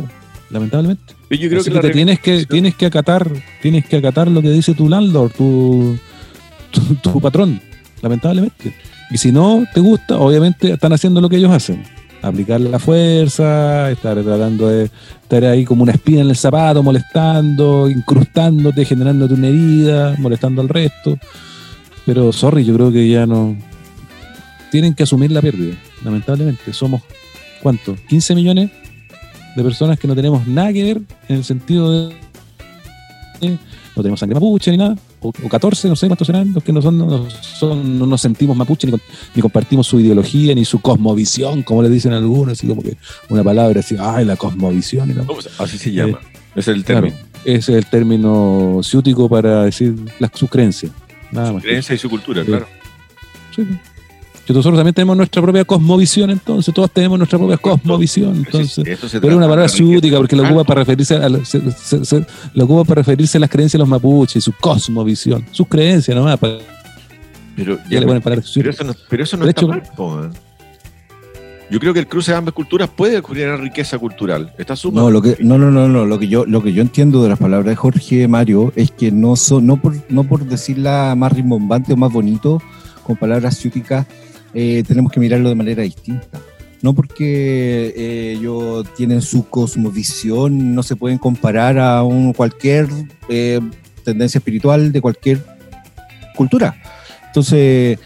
lamentablemente. Yo creo que, tienes que tienes que acatar, tienes que acatar lo que dice tu landlord, tu, tu patrón, lamentablemente. Y si no te gusta, obviamente están haciendo lo que ellos hacen aplicar la fuerza, estar tratando de estar ahí como una espina en el zapato, molestando, incrustándote, generándote una herida, molestando al resto. Pero, sorry, yo creo que ya no. Tienen que asumir la pérdida, lamentablemente. Somos, ¿cuánto? 15 millones de personas que no tenemos nada que ver en el sentido de no tenemos sangre mapuche ni nada, o, 14, no sé cuántos serán los que no, son, no, son, no nos sentimos mapuche ni, compartimos su ideología ni su cosmovisión, como le dicen algunos, así como que una palabra así, ay, la cosmovisión. Y Así se llama, eh, es el término. ese es el término ciútico para decir las, sus creencias. Nada su creencia y su cultura, claro. Sí. Que nosotros también tenemos nuestra propia cosmovisión, entonces todos tenemos nuestra propia cosmovisión, entonces. pero es una palabra ciútica porque lo ocupa para referirse a lo ocupa para referirse a las creencias de los mapuches, su cosmovisión, sus creencias nomás. pero, ya, le pero, eso no, pero eso no está mal, yo creo que el cruce de ambas culturas puede ocurrir riqueza cultural. Está no, lo que, no, no, no, no. Lo que yo, lo que yo entiendo de las palabras de Jorge Mario es que no son, no por, no por decirla más rimbombante o más bonito, con palabras ciúticas, eh, tenemos que mirarlo de manera distinta. No porque eh, ellos tienen su cosmovisión, no se pueden comparar a un, cualquier eh, tendencia espiritual de cualquier cultura. Entonces,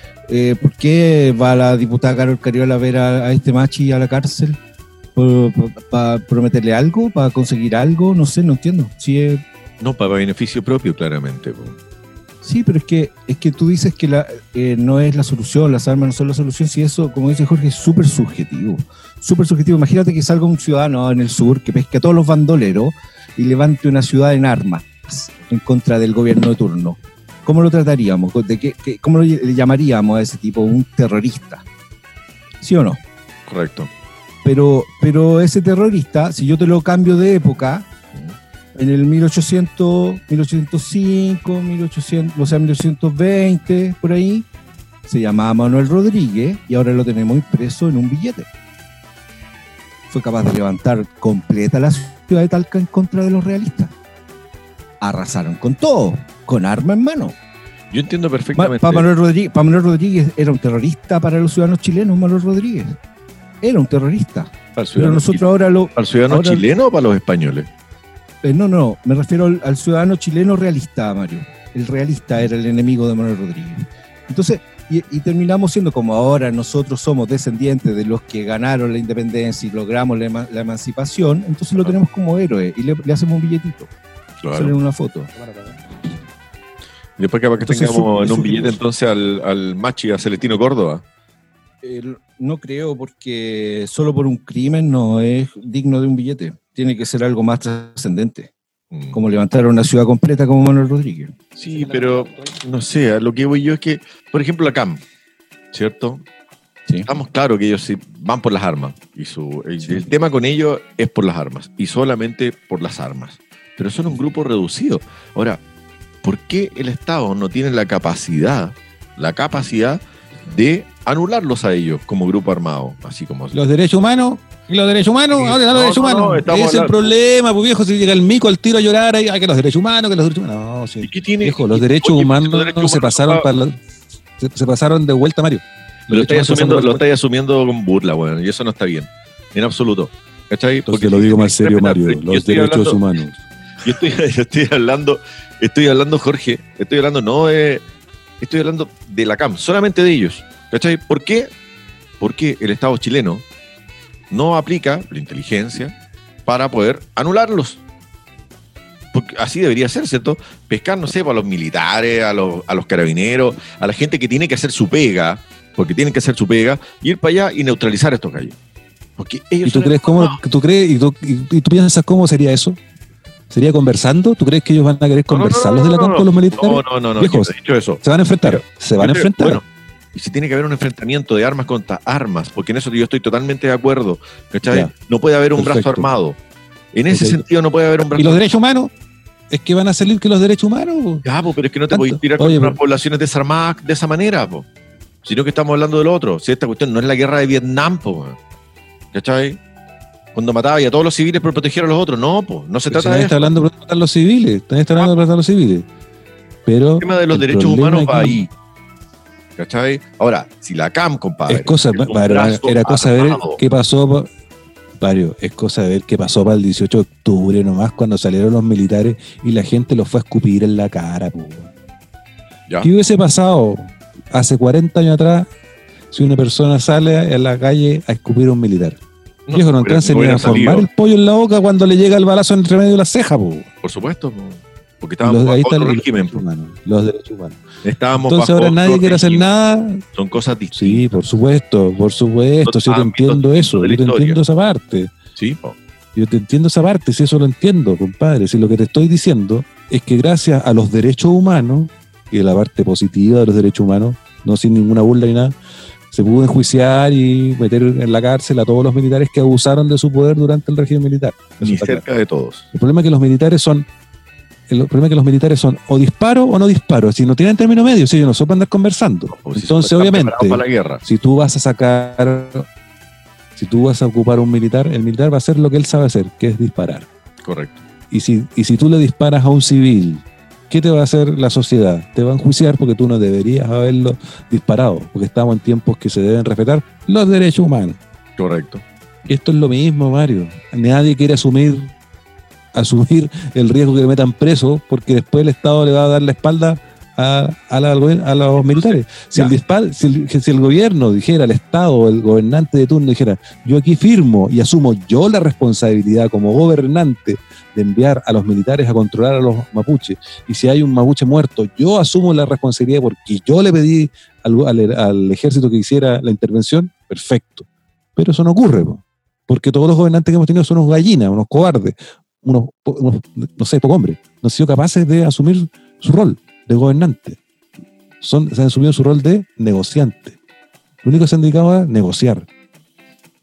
¿por qué va la diputada Carol Cariola a ver a, este machi a la cárcel? ¿Para prometerle algo? ¿Para conseguir algo? No sé, no entiendo. Si No, para beneficio propio, claramente. Sí, pero es que, es que tú dices que la, eh, no es la solución, las armas no son la solución, si eso, como dice Jorge, es súper subjetivo. Súper subjetivo. Imagínate que salga un ciudadano en el sur que pesque a todos los bandoleros y levante una ciudad en armas en contra del gobierno de turno. ¿Cómo lo trataríamos? ¿De qué, ¿Cómo le llamaríamos a ese tipo? Un terrorista. ¿Sí o no? Correcto. Pero, pero ese terrorista, si yo te lo cambio de época, en el 1800, 1805, 1800, o sea, 1820, por ahí, se llamaba Manuel Rodríguez y ahora lo tenemos impreso en un billete. Fue capaz de levantar completa la ciudad de Talca en contra de los realistas. Arrasaron con todo, con arma en mano. Yo entiendo perfectamente. Para Manuel, Rodríguez, Manuel Rodríguez era un terrorista para los ciudadanos chilenos, Manuel Rodríguez. Era un terrorista. Pero nosotros ahora lo. ¿Para el ciudadano chileno o para los españoles? Eh, no, no, me refiero al, ciudadano chileno realista, Mario. El realista era el enemigo de Manuel Rodríguez. Entonces, y, terminamos siendo como ahora nosotros somos descendientes de los que ganaron la independencia y logramos la, emancipación, entonces lo tenemos como héroe y le, hacemos un billetito. Claro. en una foto. Después que, que tengamos en un billete entonces al, al Machi, a Celestino Córdoba. no creo, porque solo por un crimen no es digno de un billete tiene que ser algo más trascendente. Mm. Como levantar una ciudad completa como Manuel Rodríguez. Sí, pero no sé, lo que voy yo es que, por ejemplo, la CAM, ¿cierto? Estamos claros que ellos van por las armas. Y su, el, tema con ellos es por las armas. Y solamente por las armas. Pero son un grupo reducido. Ahora, ¿por qué el Estado no tiene la capacidad, la capacidad de anularlos a ellos como grupo armado? Así como. Los derechos humanos ¿Y los derechos humanos? los derechos humanos? Es el problema, pues viejo, si llega el mico al tiro a llorar, hay, que los derechos humanos, que los derechos humanos. No, sí. qué tiene? Viejo, los derechos humanos se pasaron para se, pasaron de vuelta, Mario. lo estáis asumiendo, lo asumiendo con burla, weón, y eso no está bien. En absoluto. ¿Cachai? Porque lo digo más serio, Mario. Los derechos humanos. Yo estoy, <laughs> yo estoy hablando, estoy hablando, Jorge, estoy hablando no de, estoy hablando de la CAM, solamente de ellos. ¿Cachai? ¿Por qué? Porque el Estado chileno no aplica la inteligencia para poder anularlos. Porque así debería ser, ¿cierto? Pescar, no sé, para los militares, a los, a los carabineros, a la gente que tiene que hacer su pega, porque tienen que hacer su pega, ir para allá y neutralizar estos gallos. Porque ellos ¿Y tú crees cómo, tú crees, y tú, y tú piensas cómo sería eso? ¿Sería conversando? ¿Tú crees que ellos van a querer conversar los de la campo los militares? No, no, no, no. Viejos, dicho eso. Se van a enfrentar. se van a enfrentar y si tiene que haber un enfrentamiento de armas contra armas, porque en eso yo estoy totalmente de acuerdo, no puede haber un brazo armado. En ese sentido no puede haber un brazo ¿Y los derechos humanos? Es que van a salir que los derechos humanos. Ya, pero es que no te puedes tirar contra las poblaciones desarmadas de esa manera, sino que estamos hablando del otro. Si esta cuestión no es la guerra de Vietnam, po, ¿cachai? Cuando mataba a todos los civiles por proteger a los otros. No, pues, no se trata de eso. hablando de proteger a los civiles. También está hablando de proteger a los civiles. Pero el tema de los derechos humanos va ahí. ¿Cachai? Ahora, si la CAM, compadre. Es cosa, era cosa de ver qué pasó. Mario, es cosa de ver qué pasó para el 18 de octubre nomás cuando salieron los militares y la gente los fue a escupir en la cara. ¿Qué hubiese pasado hace 40 años atrás si una persona sale en la calle a escupir a un militar? No, Viejo, no alcanza ni a formar el pollo en la boca cuando le llega el balazo entre medio de la ceja, Por supuesto. Porque estábamos los, ahí los derechos humanos. Los derechos humanos. Estábamos Entonces ahora nadie quiere hacer nada. Son cosas distintas. Sí, por supuesto, por supuesto. Si yo te entiendo eso, yo te entiendo esa parte. Sí, Yo te entiendo esa parte, si eso lo entiendo, compadre. Si lo que te estoy diciendo es que gracias a los derechos humanos, y la parte positiva de los derechos humanos, no sin ninguna burla ni nada, se pudo enjuiciar y meter en la cárcel a todos los militares que abusaron de su poder durante el régimen militar. Ni cerca de todos. El problema es que los militares son el problema es que los militares son o disparo o no disparo, si no tienen término medio, si ellos no suelen andar conversando. Entonces, obviamente, si tú vas a sacar, si tú vas a ocupar un militar, el militar va a hacer lo que él sabe hacer, que es disparar. Correcto. Y si, y si tú le disparas a un civil, ¿qué te va a hacer la sociedad? Te va a enjuiciar porque tú no deberías haberlo disparado, porque estamos en tiempos que se deben respetar los derechos humanos. Correcto. Y esto es lo mismo, Mario. Nadie quiere asumir asumir el riesgo que le metan preso, porque después el Estado le va a dar la espalda a, a, los militares. Si el, si, el, gobierno dijera, el Estado, el gobernante de turno dijera, yo aquí firmo y asumo yo la responsabilidad como gobernante de enviar a los militares a controlar a los mapuches, y si hay un mapuche muerto, yo asumo la responsabilidad porque yo le pedí al, al, ejército que hiciera la intervención, perfecto. Pero eso no ocurre, porque todos los gobernantes que hemos tenido son unos gallinas, unos cobardes, unos, no sé, pocos hombres, no han sido capaces de asumir su rol de gobernante. Son, se han asumido su rol de negociante. Lo único que se han dedicado a negociar.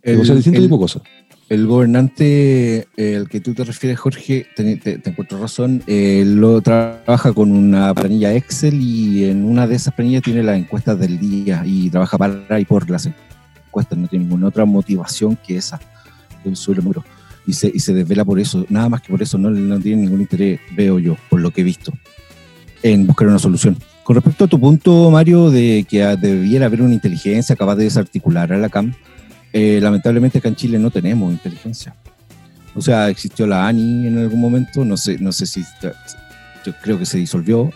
El, negociar distinto tipo de cosas. El gobernante el que tú te refieres, Jorge, te, te, encuentro razón, lo trabaja con una planilla Excel y en una de esas planillas tiene las encuestas del día y trabaja para y por las encuestas, no tiene ninguna otra motivación que esa. El suelo muro y se, y se desvela por eso, nada más que por eso, no, no tiene ningún interés, veo yo, por lo que he visto, en buscar una solución. Con respecto a tu punto, Mario, de que debiera haber una inteligencia capaz de desarticular a la CAM, eh, lamentablemente acá en Chile no tenemos inteligencia. O sea, existió la ANI en algún momento, no sé, no sé si, yo creo que se disolvió,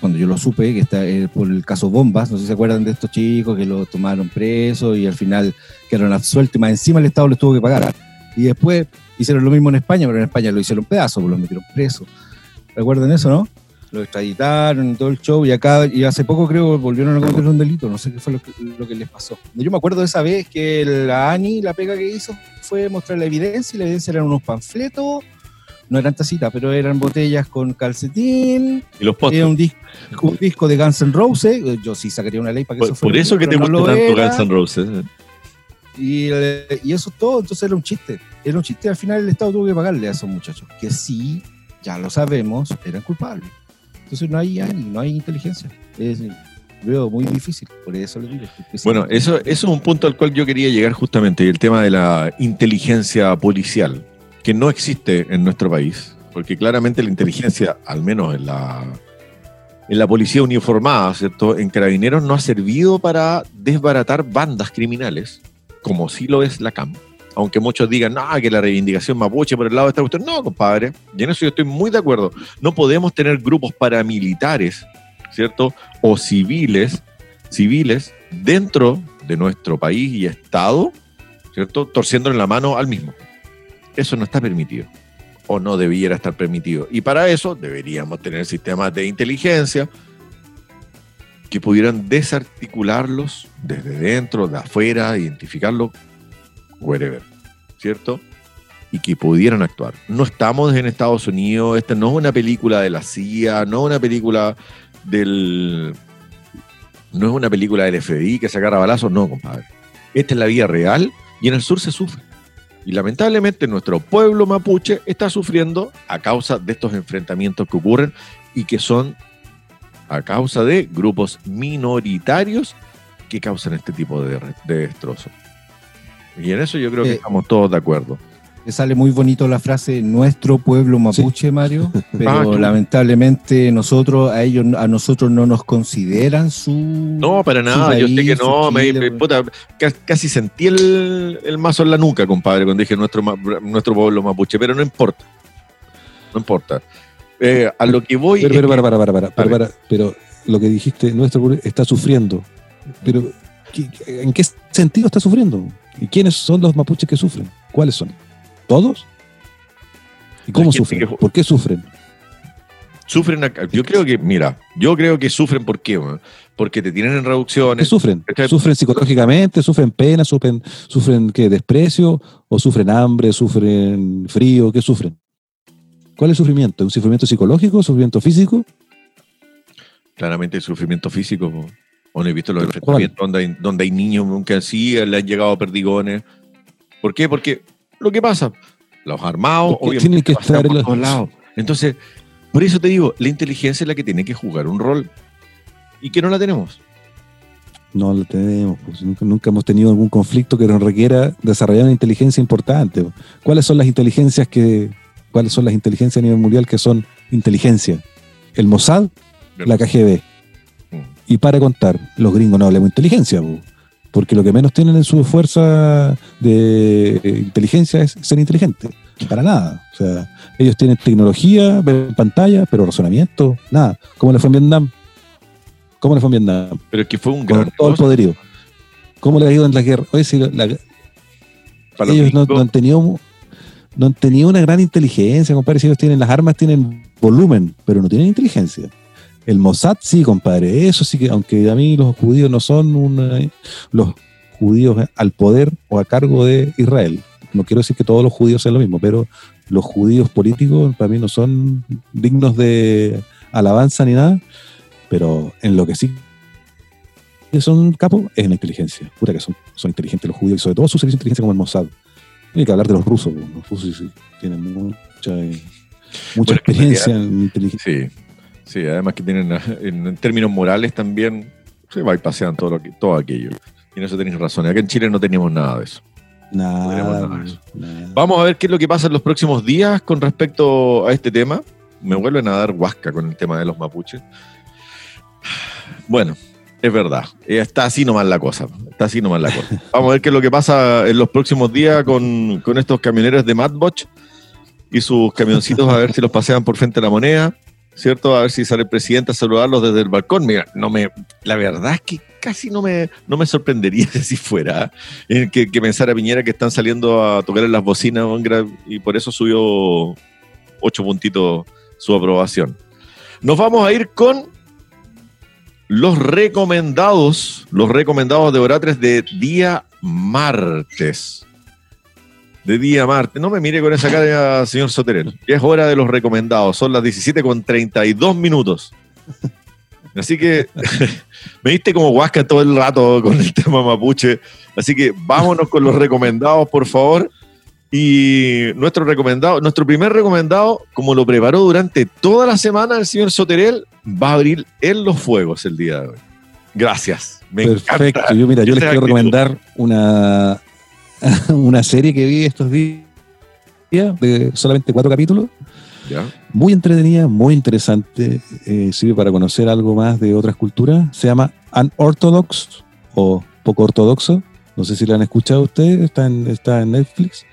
cuando yo lo supe, que está eh, por el caso Bombas, no sé si se acuerdan de estos chicos que lo tomaron preso y al final quedaron absueltos y más encima el Estado les tuvo que pagar. Y después hicieron lo mismo en España, pero en España lo hicieron pedazos, pues los metieron presos. ¿Recuerdan eso, no? Lo extraditaron y todo el show, y acá, y hace poco creo volvieron a cometer un delito, no sé qué fue lo que, les pasó. Yo me acuerdo de esa vez que la ANI, la pega que hizo, fue mostrar la evidencia, y la evidencia eran unos panfletos, no eran tacitas, pero eran botellas con calcetín. Y los Era un disco, un disco de Guns N' Roses. Yo sí sacaría una ley para que eso fuera. Por eso que te gusta tanto Guns N' Roses. Y, y, eso todo, entonces era un chiste. Era un chiste. Al final el Estado tuvo que pagarle a esos muchachos, que sí, ya lo sabemos, eran culpables. Entonces no hay, no hay inteligencia. Es, veo muy difícil, por eso lo digo. Bueno, eso, eso es un punto al cual yo quería llegar justamente, el tema de la inteligencia policial, que no existe en nuestro país, porque claramente la inteligencia, al menos en la, en la policía uniformada, ¿cierto? En carabineros no ha servido para desbaratar bandas criminales, como sí lo es la CAM, aunque muchos digan, no, que la reivindicación mapuche por el lado de esta cuestión, no, compadre, y en eso yo estoy muy de acuerdo. No podemos tener grupos paramilitares, ¿cierto? O civiles, civiles dentro de nuestro país y Estado, ¿cierto? Torciéndole la mano al mismo. Eso no está permitido o no debiera estar permitido. Y para eso deberíamos tener sistemas de inteligencia, que pudieran desarticularlos desde dentro, de afuera, identificarlo, wherever, ¿cierto? Y que pudieran actuar. No estamos en Estados Unidos, esta no es una película de la CIA, no es una película del. No es una película del FBI que se agarra balazos, no, compadre. Esta es la vida real y en el sur se sufre. Y lamentablemente nuestro pueblo mapuche está sufriendo a causa de estos enfrentamientos que ocurren y que son a causa de grupos minoritarios que causan este tipo de, de destrozos. Y en eso yo creo que eh, estamos todos de acuerdo. Me sale muy bonito la frase nuestro pueblo mapuche, Mario, <laughs> pero ah, lamentablemente nosotros a ellos a nosotros no nos consideran su No, para nada, yo sé que no, me, casi sentí el, el, mazo en la nuca, compadre, cuando dije nuestro nuestro pueblo mapuche, pero no importa. No importa. Eh, a lo que voy. Pero, pero, para, para, para, para, pero lo que dijiste, nuestro está sufriendo. Pero, ¿en qué sentido está sufriendo? ¿Y quiénes son los mapuches que sufren? ¿Cuáles son? ¿Todos? ¿Y cómo sufren? ¿Por qué sufren? Sufren acá. Yo creo que, mira, yo creo que sufren ¿por qué? Porque te tienen en reducciones. ¿Qué sufren? ¿Sufren psicológicamente? ¿Sufren pena? ¿Sufren, sufren qué? ¿Desprecio? ¿O sufren hambre? ¿Sufren frío? ¿Qué sufren? ¿Cuál es el sufrimiento? ¿Un sufrimiento psicológico? ¿Sufrimiento físico? Claramente el sufrimiento físico. ¿O no he visto los enfrentamientos donde hay, donde hay niños que así le han llegado perdigones? ¿Por qué? Porque lo que pasa, los armados tienen que estar en los lados. Entonces, por eso te digo, la inteligencia es la que tiene que jugar un rol y que no la tenemos. No la tenemos, pues nunca, hemos tenido algún conflicto que nos requiera desarrollar una inteligencia importante. ¿Cuáles son las inteligencias que, cuáles son las inteligencias a nivel mundial que son inteligencia? El Mossad, la KGB. Y para contar, los gringos no hablamos de inteligencia, porque lo que menos tienen en su fuerza de inteligencia es ser inteligente. Para nada. O sea, ellos tienen tecnología, ven pantalla, pero razonamiento, nada. ¿Cómo le fue en Vietnam? ¿Cómo le fue en Vietnam? Pero es que fue un gran. todo el poderío. ¿Cómo le ha ido en la guerra? Oye, ellos no, han tenido no han tenido una gran inteligencia, compadre. Si ellos tienen las armas, tienen volumen, pero no tienen inteligencia. El Mossad sí, compadre. Eso sí que, aunque a mí los judíos no son una, los judíos al poder o a cargo de Israel no quiero decir que todos los judíos sean lo mismo, pero los judíos políticos para mí no son dignos de alabanza ni nada, pero en lo que sí son capos es en la inteligencia. Pura que son, son inteligentes los judíos y sobre todo su servicio de inteligencia como el Mossad. Hay que hablar de los rusos, los rusos sí, tienen mucha, mucha experiencia en inteligencia. Sí, sí, además que tienen <laughs> en, términos morales también se va y pasean todo, lo todo aquello. Y en eso tenéis razón. Acá en Chile no teníamos nada de eso. Nada, Vamos a ver qué es lo que pasa en los próximos días con respecto a este tema. Me vuelven a dar huasca con el tema de los mapuches. Bueno, es verdad. Está así nomás la cosa. Está así nomás la cosa. <laughs> Vamos a ver qué es lo que pasa en los próximos días con, con estos camioneros de Madboch y sus camioncitos a ver si los pasean por frente a la moneda. ¿Cierto? A ver si sale el presidente a saludarlos desde el balcón. Mira, no me, la verdad es que casi no me, no me sorprendería <laughs> si fuera ¿eh? que, que pensara Piñera que están saliendo a tocar en las bocinas y por eso subió ocho puntitos su aprobación. Nos vamos a ir con los recomendados, los recomendados de Oratres de día martes de día martes. No me mire con esa cara, señor Soterel. Ya es hora de los recomendados. Son las 17 con 32 minutos. Así que <laughs> me diste como huasca todo el rato con el tema mapuche. Así que vámonos con los recomendados, por favor. Y nuestro recomendado, nuestro primer recomendado, como lo preparó durante toda la semana el señor Soterel, va a abrir en los fuegos el día de hoy. Gracias. Perfecto. Yo, mira, yo les quiero recomendar una, <laughs> una serie que vi estos días de solamente cuatro capítulos. Muy entretenida, muy interesante. Eh, sirve para conocer algo más de otras culturas. Se llama Unorthodox o poco ortodoxo. No sé si la han escuchado ustedes. Está en, está en Netflix.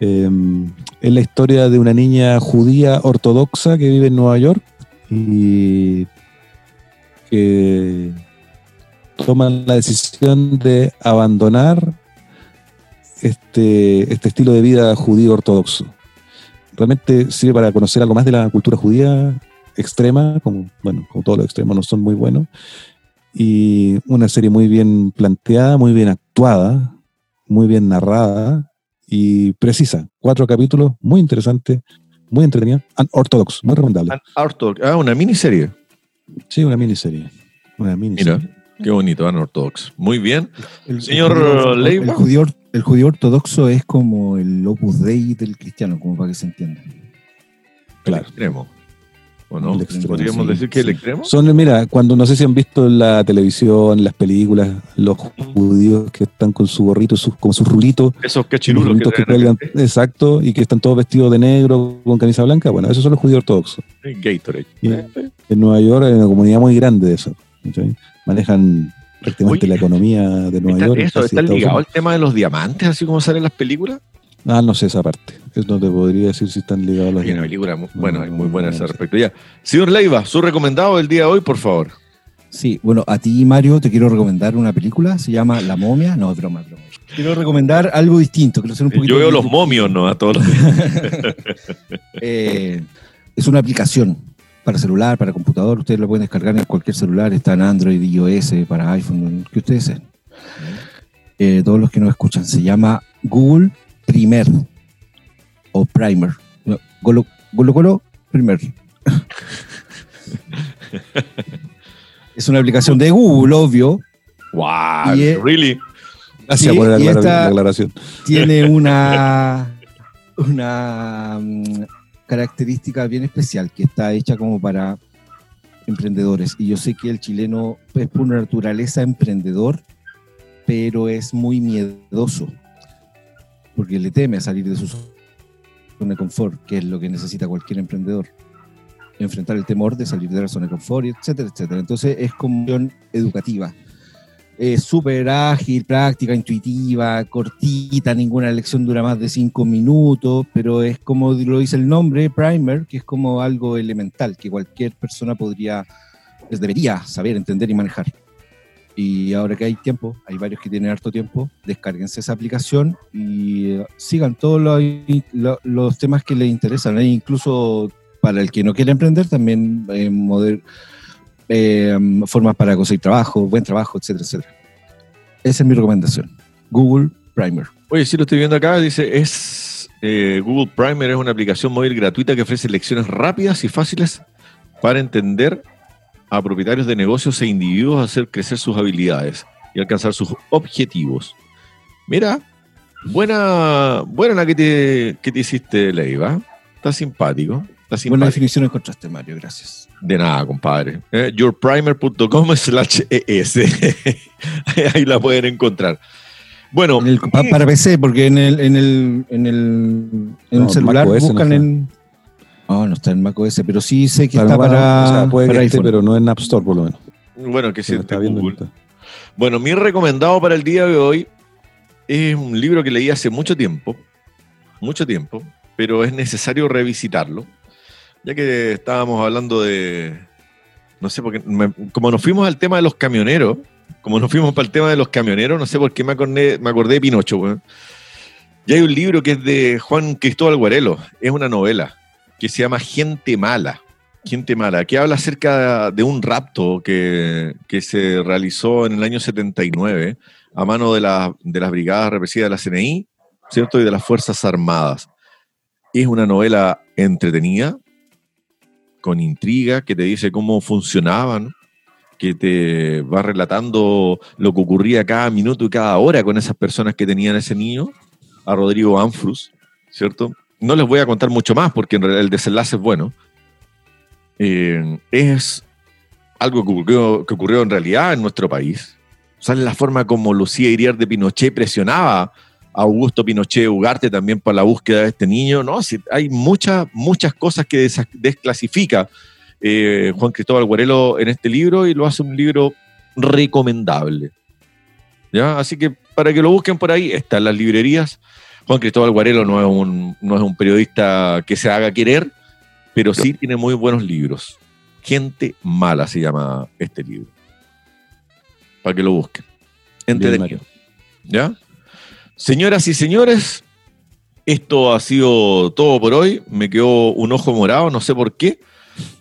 Em, es la historia de una niña judía ortodoxa que vive en Nueva York y que toma la decisión de abandonar este, este estilo de vida judío ortodoxo. Realmente sirve para conocer algo más de la cultura judía extrema, como, bueno, como todos los extremos no son muy buenos, y una serie muy bien planteada, muy bien actuada, muy bien narrada y precisa. Cuatro capítulos, muy interesante, muy entretenida, ortodox, muy recomendable. Ah, una miniserie. Sí, una miniserie. Una miniserie. Qué bonito, ortodox. Muy bien. El, Señor Leiva. El judío, ortodoxo es como el opus dei del cristiano, como para que se entienda. Claro. El extremo. ¿O no? ¿Podríamos decir que el extremo? Son, mira, cuando no sé si han visto en la televisión, en las películas, los judíos que están con su gorrito, sus, con sus rulitos. Esos cachirulos que, que cuelgan, exacto, y que están todos vestidos de negro con camisa blanca. Bueno, esos son los judíos ortodoxos. Gatorade. en Nueva York hay una comunidad muy grande de eso manejan prácticamente la economía de Nueva York. Eso, ¿Está ligado al tema de los diamantes, así como salen las películas? Ah, no sé esa parte. No te podría decir si están ligados los diamantes. película, bueno, hay muy buena ese respecto. Ya. Señor Leiva, su recomendado del día de hoy, por favor. Sí, bueno, a ti, Mario, te quiero recomendar una película, se llama La momia. No, es broma, broma. Quiero recomendar algo distinto. Quiero un Yo veo los momios, ¿no? A todos los <laughs> eh, Es una aplicación para celular, para computador, ustedes lo pueden descargar en cualquier celular, está en Android, iOS, para iPhone, que ustedes sean. Eh, todos los que nos escuchan, se llama Google Primer o Primer. Golo, Golo, Primer. <laughs> es una aplicación de Google, obvio. Wow, really? Gracias por la, aclaración. Tiene una, <laughs> una característica bien especial que está hecha como para emprendedores. Y yo sé que el chileno es por naturaleza emprendedor, pero es muy miedoso porque le teme a salir de su zona de confort, que es lo que necesita cualquier emprendedor. Enfrentar el temor de salir de la zona de confort, etcétera, etcétera. Entonces es como educativa es súper ágil, práctica, intuitiva, cortita, ninguna lección dura más de cinco minutos, pero es como lo dice el nombre, primer, que es como algo elemental que cualquier persona podría, pues, debería saber, entender y manejar. Y ahora que hay tiempo, hay varios que tienen harto tiempo, descárguense esa aplicación y eh, sigan todos los, temas que les interesan. E incluso para el que no quiere emprender, también eh, eh, formas para conseguir trabajo, buen trabajo, etcétera, etcétera. Esa es mi recomendación. Google Primer. Oye, si lo estoy viendo acá, dice, es eh, Google Primer es una aplicación móvil gratuita que ofrece lecciones rápidas y fáciles para entender a propietarios de negocios e individuos a hacer crecer sus habilidades y alcanzar sus objetivos. Mira, buena, buena la que te, que te hiciste, Leiva. Está simpático. Buena definición encontraste, Mario, gracias. De nada, compadre. Eh, yourprimer.com <laughs> slash es. <laughs> Ahí la pueden encontrar. Bueno. para PC, porque en el, en el, en el, celular buscan en. No, no está en macOS, pero sí sé que está para, puede pero no en App Store, por lo menos. Bueno, que sí, está viendo Bueno, mi recomendado para el día de hoy es un libro que leí hace mucho tiempo, mucho tiempo, pero es necesario revisitarlo ya que estábamos hablando de, no sé, porque como nos fuimos al tema de los camioneros, como nos fuimos para el tema de los camioneros, no sé por qué me acordé, me acordé de Pinocho. Ya hay un libro que es de Juan Cristóbal Guarelo, es una novela que se llama Gente Mala. Gente Mala, que habla acerca de un rapto que, que se realizó en el año 79 a mano de, la, de las brigadas represivas de la CNI, ¿cierto? Y de las Fuerzas Armadas. Es una novela entretenida, con intriga, que te dice cómo funcionaban, que te va relatando lo que ocurría cada minuto y cada hora con esas personas que tenían ese niño, a Rodrigo Anfrus, ¿cierto? No les voy a contar mucho más porque el desenlace es bueno. Eh, es algo que ocurrió, que ocurrió en realidad en nuestro país. O sea, la forma como Lucía Iriar de Pinochet presionaba Augusto Pinochet Ugarte también para la búsqueda de este niño, ¿no? hay muchas, muchas cosas que desclasifica eh, Juan Cristóbal Guarelo en este libro y lo hace un libro recomendable. ¿Ya? Así que para que lo busquen por ahí, está en las librerías. Juan Cristóbal Guarelo no es un, no es un periodista que se haga querer, pero sí tiene muy buenos libros. Gente mala se llama este libro. Para que lo busquen. Entretenido. ¿Ya? Señoras y señores, esto ha sido todo por hoy. Me quedó un ojo morado, no sé por qué,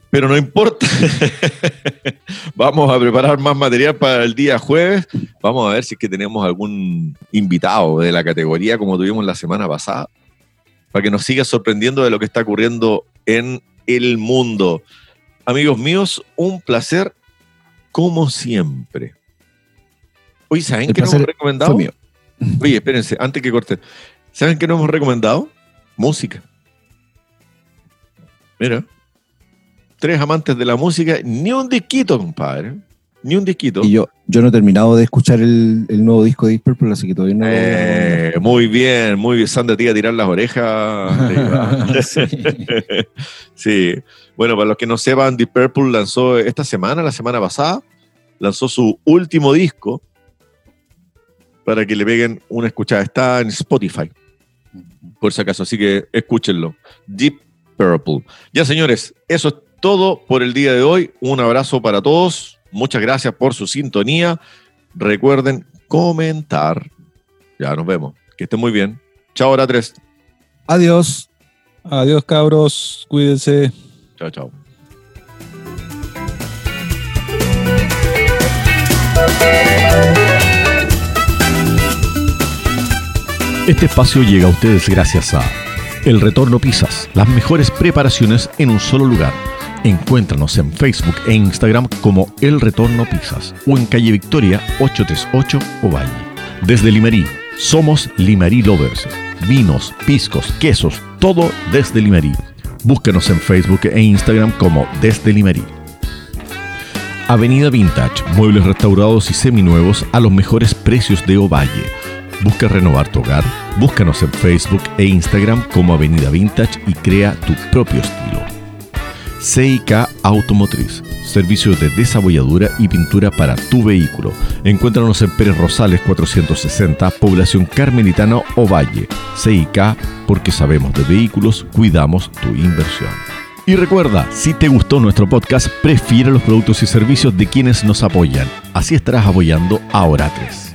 pero no importa. <laughs> Vamos a preparar más material para el día jueves. Vamos a ver si es que tenemos algún invitado de la categoría como tuvimos la semana pasada, para que nos siga sorprendiendo de lo que está ocurriendo en el mundo. Amigos míos, un placer como siempre. Hoy, ¿saben qué nos hemos recomendado? Oye, espérense, antes que corte. ¿Saben qué nos hemos recomendado? Música. Mira. Tres amantes de la música, ni un disquito, compadre. Ni un disquito. Y yo, yo no he terminado de escuchar el, nuevo disco de Deep Purple, así que todavía no. Eh, muy bien, muy bien. Sandra, tirar las orejas. <laughs> sí. <laughs> sí. Bueno, para los que no sepan, Deep Purple lanzó esta semana, la semana pasada, lanzó su último disco, para que le peguen una escuchada. Está en Spotify, por si acaso, así que escúchenlo. Deep Purple. Ya, señores, eso es todo por el día de hoy. Un abrazo para todos. Muchas gracias por su sintonía. Recuerden comentar. Ya nos vemos. Que estén muy bien. Chao, hora 3. Adiós. Adiós, cabros. Cuídense. Chao, chao. Este espacio llega a ustedes gracias a El Retorno Pizzas, las mejores preparaciones en un solo lugar. Encuéntranos en Facebook e Instagram como El Retorno Pizzas o en calle Victoria 838 Ovalle. Desde Limerí, somos Limerí Lovers. Vinos, piscos, quesos, todo desde Limerí. Búscanos en Facebook e Instagram como Desde Limerí. Avenida Vintage, muebles restaurados y seminuevos a los mejores precios de Ovalle Busca renovar tu hogar, búscanos en Facebook e Instagram como Avenida Vintage y crea tu propio estilo. CIK Automotriz, servicio de desabolladura y pintura para tu vehículo. Encuéntranos en Pérez Rosales 460, población Carmelitano o Valle. CIK, porque sabemos de vehículos, cuidamos tu inversión. Y recuerda, si te gustó nuestro podcast, prefiere los productos y servicios de quienes nos apoyan. Así estarás apoyando a Oratres.